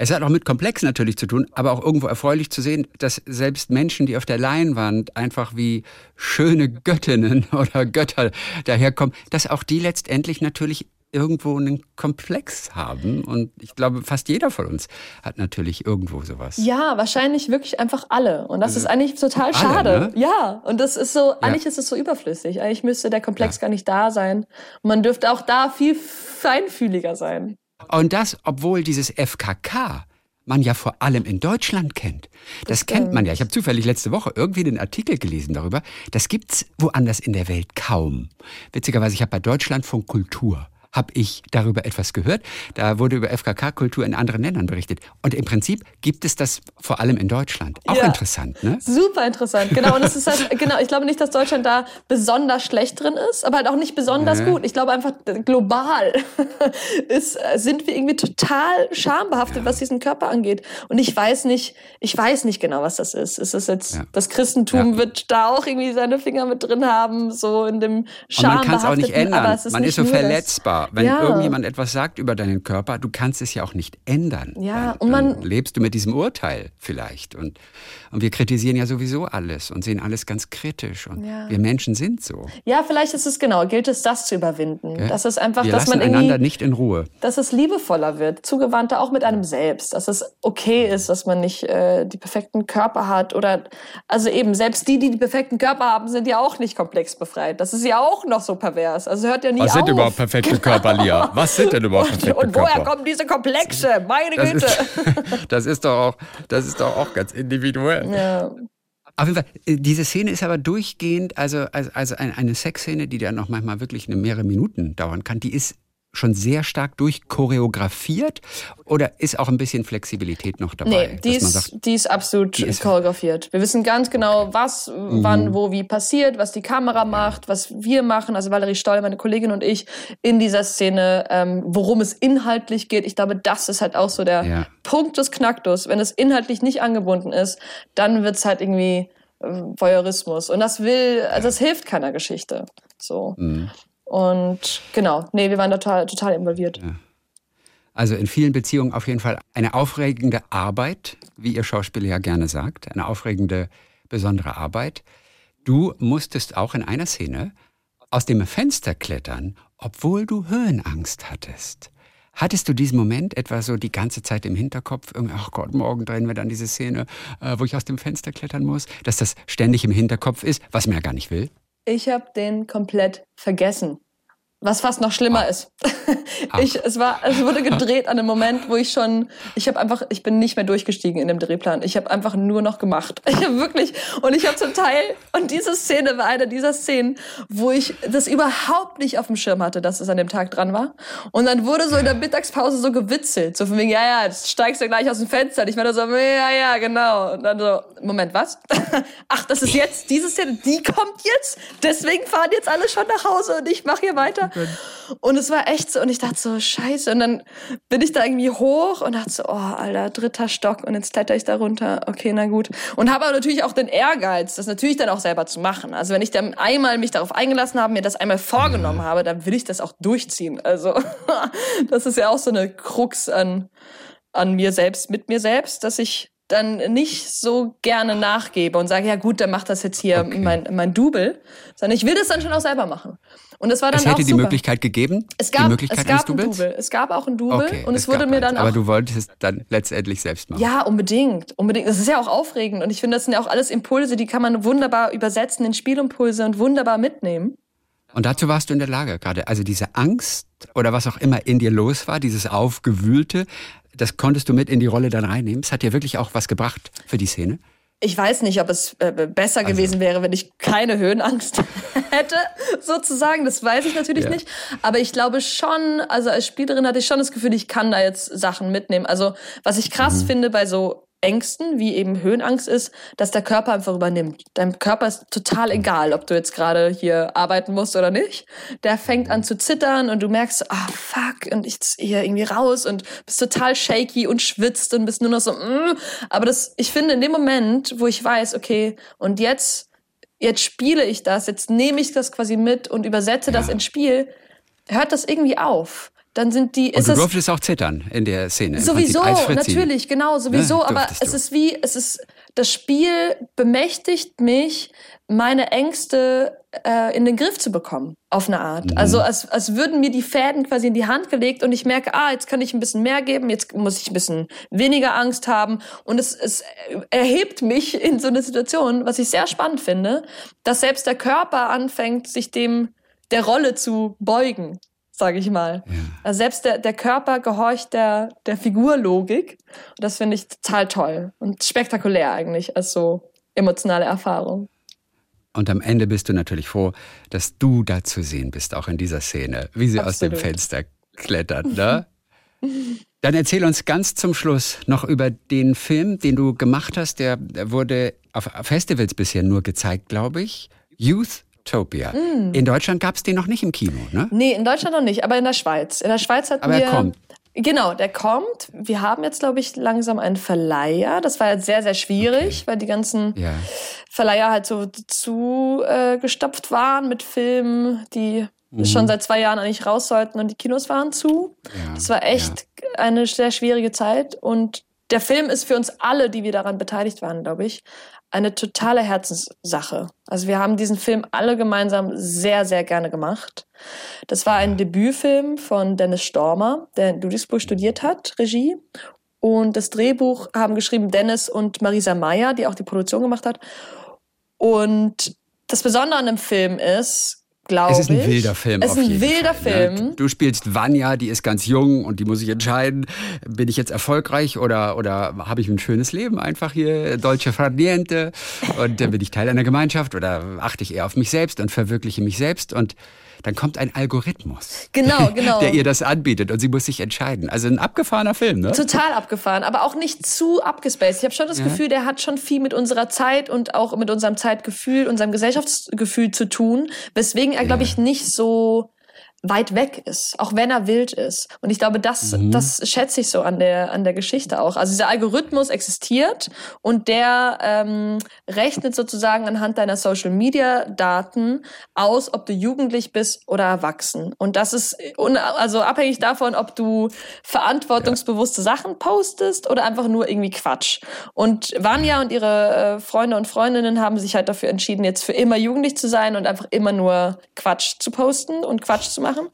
Es hat auch mit Komplex natürlich zu tun, aber auch irgendwo erfreulich zu sehen, dass selbst Menschen, die auf der Leinwand einfach wie schöne Göttinnen oder Götter daherkommen, dass auch die letztendlich natürlich irgendwo einen Komplex haben. Und ich glaube, fast jeder von uns hat natürlich irgendwo sowas. Ja, wahrscheinlich wirklich einfach alle. Und das ist eigentlich total schade. Alle, ne? Ja, und das ist so, eigentlich ist es so überflüssig. Eigentlich müsste der Komplex ja. gar nicht da sein. Und man dürfte auch da viel feinfühliger sein. Und das, obwohl dieses FKK man ja vor allem in Deutschland kennt. Das, das kennt man ja. Ich habe zufällig letzte Woche irgendwie den Artikel gelesen darüber. Das gibt's woanders in der Welt kaum. Witzigerweise, ich habe bei Deutschlandfunk Kultur habe ich darüber etwas gehört. Da wurde über FKK-Kultur in anderen Ländern berichtet. Und im Prinzip gibt es das vor allem in Deutschland. Auch ja. interessant, ne? Super interessant, genau. Und es ist halt, genau, ich glaube nicht, dass Deutschland da besonders schlecht drin ist, aber halt auch nicht besonders nee. gut. Ich glaube einfach, global ist, sind wir irgendwie total schambehaftet, ja. was diesen Körper angeht. Und ich weiß nicht, ich weiß nicht genau, was das ist. Ist es jetzt, ja. das Christentum wird da auch irgendwie seine Finger mit drin haben, so in dem Scham. Man kann es auch nicht ändern. man ist so verletzbar wenn ja. irgendjemand etwas sagt über deinen Körper, du kannst es ja auch nicht ändern. Ja, dann, und man lebst du mit diesem Urteil vielleicht. Und, und wir kritisieren ja sowieso alles und sehen alles ganz kritisch. Und ja. wir Menschen sind so. Ja, vielleicht ist es genau, gilt es, das zu überwinden. Okay. Das ist einfach, wir dass man einander nicht in Ruhe. Dass es liebevoller wird, zugewandter auch mit einem selbst. Dass es okay ist, dass man nicht äh, die perfekten Körper hat. Oder also eben, selbst die, die die perfekten Körper haben, sind ja auch nicht komplex befreit. Das ist ja auch noch so pervers. Also hört ja nie Was auf. sind überhaupt perfekte Körper? Körper, Lia? Was sind denn überhaupt perfekte Und, und woher Körper? kommen diese Komplexe? Meine das Güte. Ist, das, ist doch auch, das ist doch auch ganz individuell. Ja. Auf jeden Fall, äh, diese Szene ist aber durchgehend, also, also, also eine Sexszene, die dann noch manchmal wirklich eine mehrere Minuten dauern kann, die ist schon sehr stark durchchoreografiert oder ist auch ein bisschen Flexibilität noch dabei? Nee, die, ist, sagt, die ist absolut die ist choreografiert. Wir wissen ganz genau, was, mhm. wann, wo, wie passiert, was die Kamera macht, was wir machen, also Valerie Stoll, meine Kollegin und ich, in dieser Szene, ähm, worum es inhaltlich geht. Ich glaube, das ist halt auch so der ja. Punkt des Knacktus. Wenn es inhaltlich nicht angebunden ist, dann wird's halt irgendwie äh, Voyeurismus. Und das will, also das hilft keiner Geschichte. So. Mhm. Und genau, nee, wir waren total, total involviert. Ja. Also in vielen Beziehungen auf jeden Fall eine aufregende Arbeit, wie ihr Schauspieler ja gerne sagt, eine aufregende, besondere Arbeit. Du musstest auch in einer Szene aus dem Fenster klettern, obwohl du Höhenangst hattest. Hattest du diesen Moment etwa so die ganze Zeit im Hinterkopf? Ach Gott, morgen drehen wir dann diese Szene, äh, wo ich aus dem Fenster klettern muss, dass das ständig im Hinterkopf ist, was man ja gar nicht will? Ich habe den komplett vergessen. Was fast noch schlimmer ah. ist. Ich, es war, es wurde gedreht an einem Moment, wo ich schon, ich habe einfach, ich bin nicht mehr durchgestiegen in dem Drehplan. Ich habe einfach nur noch gemacht. Ich habe wirklich, und ich habe zum Teil, und diese Szene war eine dieser Szenen, wo ich das überhaupt nicht auf dem Schirm hatte, dass es an dem Tag dran war. Und dann wurde so in der Mittagspause so gewitzelt, so von wegen, ja, ja, jetzt steigst du gleich aus dem Fenster. Und ich war so, ja, ja, genau. Und dann so, Moment, was? Ach, das ist jetzt diese Szene, die kommt jetzt. Deswegen fahren jetzt alle schon nach Hause und ich mache hier weiter. Und es war echt so, und ich dachte so, scheiße. Und dann bin ich da irgendwie hoch und dachte so, oh, Alter, dritter Stock und jetzt kletter ich da runter. Okay, na gut. Und habe aber natürlich auch den Ehrgeiz, das natürlich dann auch selber zu machen. Also wenn ich dann einmal mich darauf eingelassen habe, mir das einmal vorgenommen mhm. habe, dann will ich das auch durchziehen. Also das ist ja auch so eine Krux an, an mir selbst, mit mir selbst, dass ich dann nicht so gerne nachgebe und sage, ja gut, dann macht das jetzt hier okay. mein, mein Double, sondern ich will das dann schon auch selber machen. Und das war dann es hätte auch die Möglichkeit gegeben? Es gab, es gab ein Double. Es gab auch ein Double okay, und es, es wurde mir dann auch. Aber du wolltest es dann letztendlich selbst machen. Ja, unbedingt. Unbedingt. Das ist ja auch aufregend. Und ich finde, das sind ja auch alles Impulse, die kann man wunderbar übersetzen in Spielimpulse und wunderbar mitnehmen. Und dazu warst du in der Lage gerade. Also diese Angst oder was auch immer in dir los war, dieses Aufgewühlte, das konntest du mit in die Rolle dann reinnehmen. Es hat dir wirklich auch was gebracht für die Szene. Ich weiß nicht, ob es äh, besser also. gewesen wäre, wenn ich keine Höhenangst hätte, sozusagen. Das weiß ich natürlich ja. nicht. Aber ich glaube schon, also als Spielerin hatte ich schon das Gefühl, ich kann da jetzt Sachen mitnehmen. Also was ich krass mhm. finde bei so Ängsten, wie eben Höhenangst ist, dass der Körper einfach übernimmt. Dein Körper ist total egal, ob du jetzt gerade hier arbeiten musst oder nicht. Der fängt an zu zittern und du merkst, ah oh, fuck, und ich hier irgendwie raus und bist total shaky und schwitzt und bist nur noch so, mm. aber das, ich finde in dem Moment, wo ich weiß, okay, und jetzt, jetzt spiele ich das, jetzt nehme ich das quasi mit und übersetze ja. das ins Spiel, hört das irgendwie auf dann sind die. Und du durftest auch zittern in der Szene. Sowieso, natürlich, genau, sowieso. Ja, aber es es ist wie, es ist, das Spiel bemächtigt mich, meine Ängste äh, in den Griff zu bekommen, auf eine Art. Mhm. Also als, als würden mir die Fäden quasi in die Hand gelegt und ich merke, ah, jetzt kann ich ein bisschen mehr geben, jetzt muss ich ein bisschen weniger Angst haben. Und es, es erhebt mich in so eine Situation, was ich sehr spannend finde, dass selbst der Körper anfängt, sich dem der Rolle zu beugen sage ich mal. Ja. Also selbst der, der Körper gehorcht der, der Figurlogik. Und das finde ich total toll und spektakulär eigentlich als so emotionale Erfahrung. Und am Ende bist du natürlich froh, dass du da zu sehen bist, auch in dieser Szene, wie sie Absolut. aus dem Fenster klettert. Ne? Dann erzähl uns ganz zum Schluss noch über den Film, den du gemacht hast. Der wurde auf Festivals bisher nur gezeigt, glaube ich. Youth Zootopia. Mm. In Deutschland gab es den noch nicht im Kino, ne? Nee, in Deutschland noch nicht, aber in der Schweiz. In der Schweiz hatten aber wir. Er kommt. Genau, der kommt. Wir haben jetzt, glaube ich, langsam einen Verleiher. Das war jetzt sehr, sehr schwierig, okay. weil die ganzen ja. Verleiher halt so zugestopft äh, waren mit Filmen, die mhm. schon seit zwei Jahren eigentlich raus sollten und die Kinos waren zu. Ja. Das war echt ja. eine sehr schwierige Zeit und der Film ist für uns alle, die wir daran beteiligt waren, glaube ich, eine totale Herzenssache. Also wir haben diesen Film alle gemeinsam sehr, sehr gerne gemacht. Das war ein Debütfilm von Dennis Stormer, der in Ludwigsburg studiert hat, Regie. Und das Drehbuch haben geschrieben Dennis und Marisa Meyer, die auch die Produktion gemacht hat. Und das Besondere an dem Film ist, glaube ich. Es ist ein wilder Film. Es ist ein wilder Fall, ne? Film. Ne? Du spielst Vanya, die ist ganz jung und die muss sich entscheiden, bin ich jetzt erfolgreich oder, oder habe ich ein schönes Leben einfach hier, dolce far niente und bin ich Teil einer Gemeinschaft oder achte ich eher auf mich selbst und verwirkliche mich selbst und dann kommt ein Algorithmus, genau, genau. der ihr das anbietet und sie muss sich entscheiden. Also ein abgefahrener Film, ne? Total abgefahren, aber auch nicht zu abgespaced. Ich habe schon das ja. Gefühl, der hat schon viel mit unserer Zeit und auch mit unserem Zeitgefühl, unserem Gesellschaftsgefühl zu tun, weswegen er, glaube ich, nicht so weit weg ist, auch wenn er wild ist. Und ich glaube, das, mhm. das schätze ich so an der, an der Geschichte auch. Also dieser Algorithmus existiert und der ähm, rechnet sozusagen anhand deiner Social Media Daten aus, ob du jugendlich bist oder erwachsen. Und das ist also abhängig davon, ob du verantwortungsbewusste ja. Sachen postest oder einfach nur irgendwie Quatsch. Und Vanya und ihre äh, Freunde und Freundinnen haben sich halt dafür entschieden, jetzt für immer jugendlich zu sein und einfach immer nur Quatsch zu posten und Quatsch zu machen machen.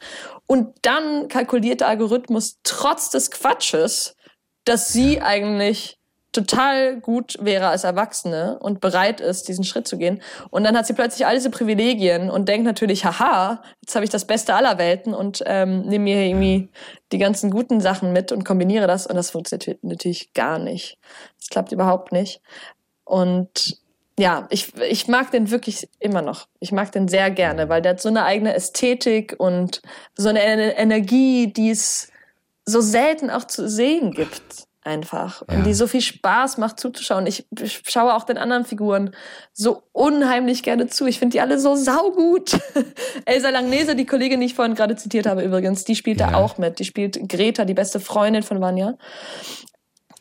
Und dann kalkuliert der Algorithmus trotz des Quatsches, dass sie eigentlich total gut wäre als Erwachsene und bereit ist, diesen Schritt zu gehen. Und dann hat sie plötzlich all diese Privilegien und denkt natürlich, haha, jetzt habe ich das Beste aller Welten und ähm, nehme mir irgendwie die ganzen guten Sachen mit und kombiniere das. Und das funktioniert natürlich gar nicht. Das klappt überhaupt nicht. Und ja, ich, ich mag den wirklich immer noch. Ich mag den sehr gerne, weil der hat so eine eigene Ästhetik und so eine Energie, die es so selten auch zu sehen gibt. Einfach. Ja. Und die so viel Spaß macht zuzuschauen. Ich, ich schaue auch den anderen Figuren so unheimlich gerne zu. Ich finde die alle so saugut. Elsa Langnese, die Kollegin, die ich vorhin gerade zitiert habe übrigens, die spielt ja. da auch mit. Die spielt Greta, die beste Freundin von Vanya.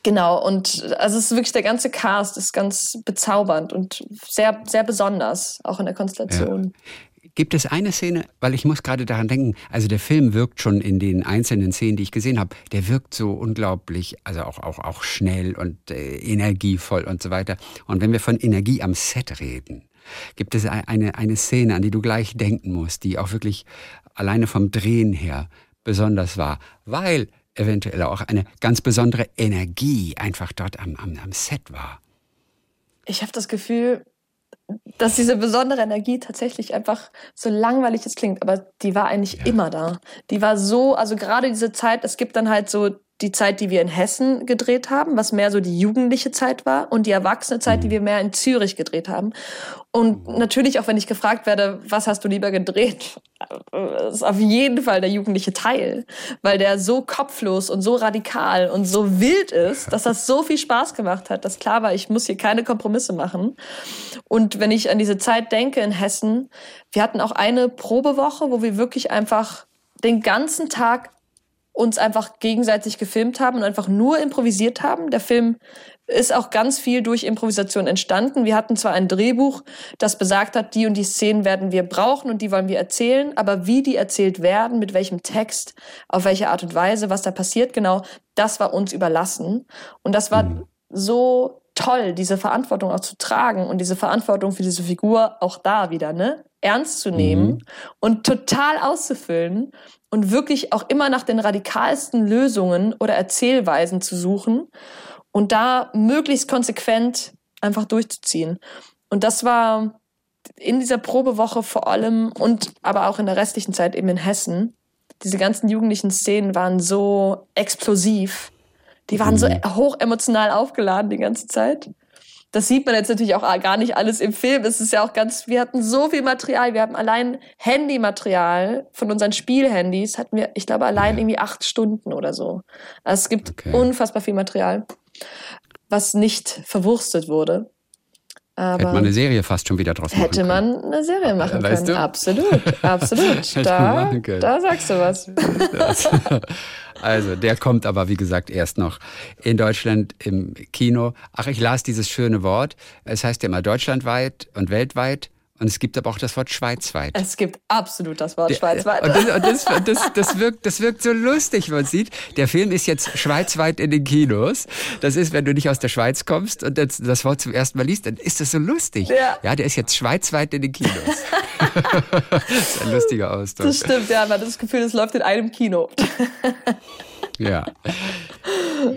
Genau, und also es ist wirklich der ganze Cast ist ganz bezaubernd und sehr, sehr besonders, auch in der Konstellation. Ja. Gibt es eine Szene, weil ich muss gerade daran denken, also der Film wirkt schon in den einzelnen Szenen, die ich gesehen habe, der wirkt so unglaublich, also auch, auch, auch schnell und äh, energievoll und so weiter. Und wenn wir von Energie am Set reden, gibt es eine, eine Szene, an die du gleich denken musst, die auch wirklich alleine vom Drehen her besonders war, weil eventuell auch eine ganz besondere Energie einfach dort am, am, am Set war. Ich habe das Gefühl, dass diese besondere Energie tatsächlich einfach so langweilig es klingt, aber die war eigentlich ja. immer da. Die war so, also gerade diese Zeit, es gibt dann halt so die Zeit, die wir in Hessen gedreht haben, was mehr so die jugendliche Zeit war, und die erwachsene Zeit, die mhm. wir mehr in Zürich gedreht haben. Und mhm. natürlich, auch wenn ich gefragt werde, was hast du lieber gedreht, ist auf jeden Fall der jugendliche Teil, weil der so kopflos und so radikal und so wild ist, dass das so viel Spaß gemacht hat, dass klar war, ich muss hier keine Kompromisse machen. Und wenn ich an diese Zeit denke in Hessen, wir hatten auch eine Probewoche, wo wir wirklich einfach den ganzen Tag uns einfach gegenseitig gefilmt haben und einfach nur improvisiert haben. Der Film ist auch ganz viel durch Improvisation entstanden. Wir hatten zwar ein Drehbuch, das besagt hat, die und die Szenen werden wir brauchen und die wollen wir erzählen, aber wie die erzählt werden, mit welchem Text, auf welche Art und Weise, was da passiert, genau, das war uns überlassen. Und das war mhm. so toll, diese Verantwortung auch zu tragen und diese Verantwortung für diese Figur auch da wieder, ne? Ernst zu nehmen mhm. und total auszufüllen und wirklich auch immer nach den radikalsten Lösungen oder Erzählweisen zu suchen und da möglichst konsequent einfach durchzuziehen. Und das war in dieser Probewoche vor allem und aber auch in der restlichen Zeit eben in Hessen. Diese ganzen jugendlichen Szenen waren so explosiv. Die waren so mhm. hoch emotional aufgeladen die ganze Zeit. Das sieht man jetzt natürlich auch gar nicht alles im Film. Es ist ja auch ganz, wir hatten so viel Material. Wir haben allein Handymaterial von unseren Spielhandys hatten wir, ich glaube, allein irgendwie acht Stunden oder so. Also es gibt okay. unfassbar viel Material, was nicht verwurstet wurde. Aber hätte man eine Serie fast schon wieder draus machen Hätte man eine Serie machen weißt können. Du? Absolut, absolut. da, da sagst du was. Also, der kommt aber, wie gesagt, erst noch in Deutschland im Kino. Ach, ich las dieses schöne Wort. Es heißt ja immer deutschlandweit und weltweit. Und es gibt aber auch das Wort schweizweit. Es gibt absolut das Wort schweizweit. Und, das, und das, das, das, wirkt, das wirkt so lustig, man sieht. Der Film ist jetzt schweizweit in den Kinos. Das ist, wenn du nicht aus der Schweiz kommst und das, das Wort zum ersten Mal liest, dann ist das so lustig. Ja, ja der ist jetzt schweizweit in den Kinos. das ist ein lustiger Ausdruck. Das stimmt, ja. Man hat das Gefühl, es läuft in einem Kino. ja.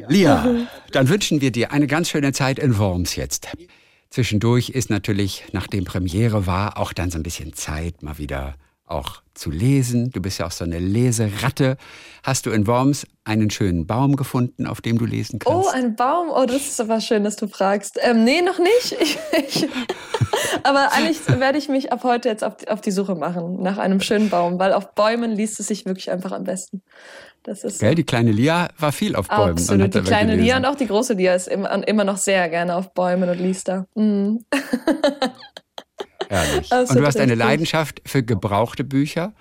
Lia, dann wünschen wir dir eine ganz schöne Zeit in Worms jetzt. Zwischendurch ist natürlich, nachdem Premiere war, auch dann so ein bisschen Zeit, mal wieder auch zu lesen. Du bist ja auch so eine Leseratte. Hast du in Worms einen schönen Baum gefunden, auf dem du lesen kannst? Oh, ein Baum. Oh, das ist aber schön, dass du fragst. Ähm, nee, noch nicht. Ich, ich, aber eigentlich werde ich mich ab heute jetzt auf die, auf die Suche machen nach einem schönen Baum, weil auf Bäumen liest es sich wirklich einfach am besten. Das ist Gell, die kleine Lia war viel auf Bäumen. Absolut, die kleine gelesen. Lia und auch die große Lia ist immer, noch sehr gerne auf Bäumen und liest da. Mhm. Herrlich. Und du hast eine Leidenschaft für gebrauchte Bücher.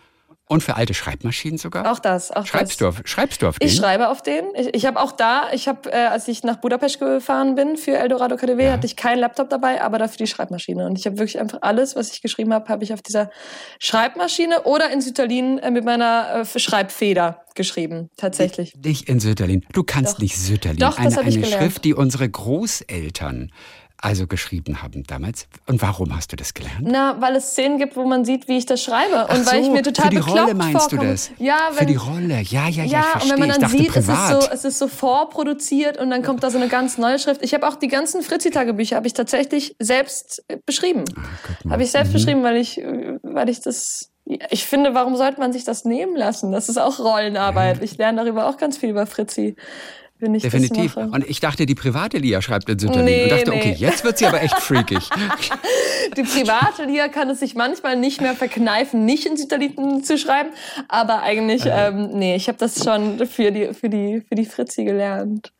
Und für alte Schreibmaschinen sogar? Auch das. Auch schreibst, das. Du auf, schreibst du auf denen? Ich schreibe auf denen. Ich, ich habe auch da, ich habe, äh, als ich nach Budapest gefahren bin für Eldorado KDW, ja. hatte ich keinen Laptop dabei, aber dafür die Schreibmaschine. Und ich habe wirklich einfach alles, was ich geschrieben habe, habe ich auf dieser Schreibmaschine oder in Sütterlin äh, mit meiner äh, Schreibfeder geschrieben, tatsächlich. Nicht in Sütterlin. Du kannst Doch. nicht Sütterlin. Doch, eine, das habe ich gelernt. Schrift, die unsere Großeltern also geschrieben haben damals. Und warum hast du das gelernt? Na, weil es Szenen gibt, wo man sieht, wie ich das schreibe. Und Ach weil ich mir total Für die Rolle meinst vorkomme. du das? Ja, wenn, Für die Rolle, ja, ja, ja, ja ich und wenn man dann sieht, privat. es ist, so, es ist so vorproduziert und dann kommt da so eine ganz neue Schrift. Ich habe auch die ganzen Fritzi-Tagebücher habe ich tatsächlich selbst äh, beschrieben. Ah, habe ich selbst mhm. beschrieben, weil ich, weil ich das ich finde, warum sollte man sich das nehmen lassen? Das ist auch Rollenarbeit. Ich lerne darüber auch ganz viel über Fritzi wenn ich Definitiv. Das mache. Und ich dachte, die private Lia schreibt in Sütterlin. Nee, und dachte, nee. okay, jetzt wird sie aber echt freakig. die private Lia kann es sich manchmal nicht mehr verkneifen, nicht in Sütterlin zu schreiben. Aber eigentlich, äh. ähm, nee, ich habe das schon für die, für, die, für die Fritzi gelernt.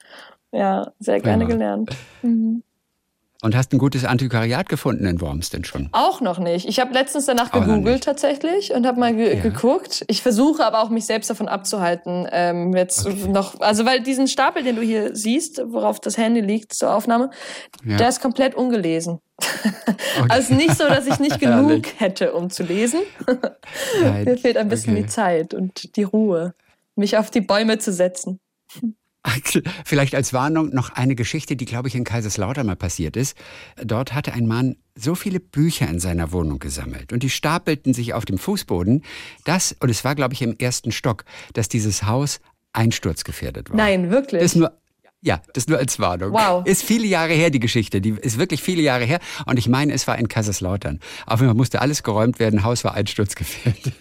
Ja, sehr gerne ja. gelernt. Mhm. Und hast ein gutes Antiquariat gefunden in Worms denn schon? Auch noch nicht. Ich habe letztens danach auch gegoogelt tatsächlich und habe mal ge ja. geguckt. Ich versuche aber auch mich selbst davon abzuhalten, ähm, jetzt okay. noch, also weil diesen Stapel, den du hier siehst, worauf das Handy liegt zur Aufnahme, ja. der ist komplett ungelesen. Okay. also nicht so, dass ich nicht genug hätte, um zu lesen. Mir fehlt ein bisschen okay. die Zeit und die Ruhe, mich auf die Bäume zu setzen. Vielleicht als Warnung noch eine Geschichte, die, glaube ich, in Kaiserslautern mal passiert ist. Dort hatte ein Mann so viele Bücher in seiner Wohnung gesammelt und die stapelten sich auf dem Fußboden, dass, und es war, glaube ich, im ersten Stock, dass dieses Haus einsturzgefährdet war. Nein, wirklich? Das nur Ja, das nur als Warnung. Wow. Ist viele Jahre her, die Geschichte. Die ist wirklich viele Jahre her. Und ich meine, es war in Kaiserslautern. Auf jeden Fall musste alles geräumt werden. Haus war einsturzgefährdet.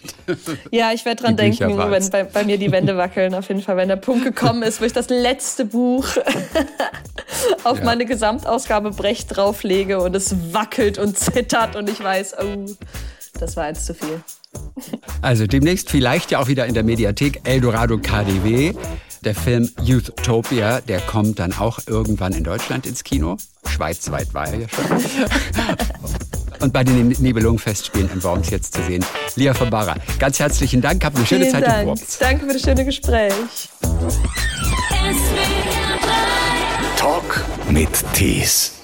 Ja, ich werde dran Die denken, wenn bei, bei mir die Wände wackeln. Auf jeden Fall, wenn der Punkt gekommen ist, wo ich das letzte Buch auf Ja. meine Gesamtausgabe Brecht drauflege und es wackelt und zittert und ich weiß, oh, das war eins zu viel. Also demnächst vielleicht ja auch wieder in der Mediathek Eldorado KDW. Der Film Youthtopia, der kommt dann auch irgendwann in Deutschland ins Kino. Schweizweit war er ja schon. Und bei den Nibelungenfestspielen in Worms jetzt zu sehen. Lia von Barra, ganz herzlichen Dank. Habt eine schöne Vielen Zeit in Dank. Worms. Danke für das schöne Gespräch. Talk mit Tees.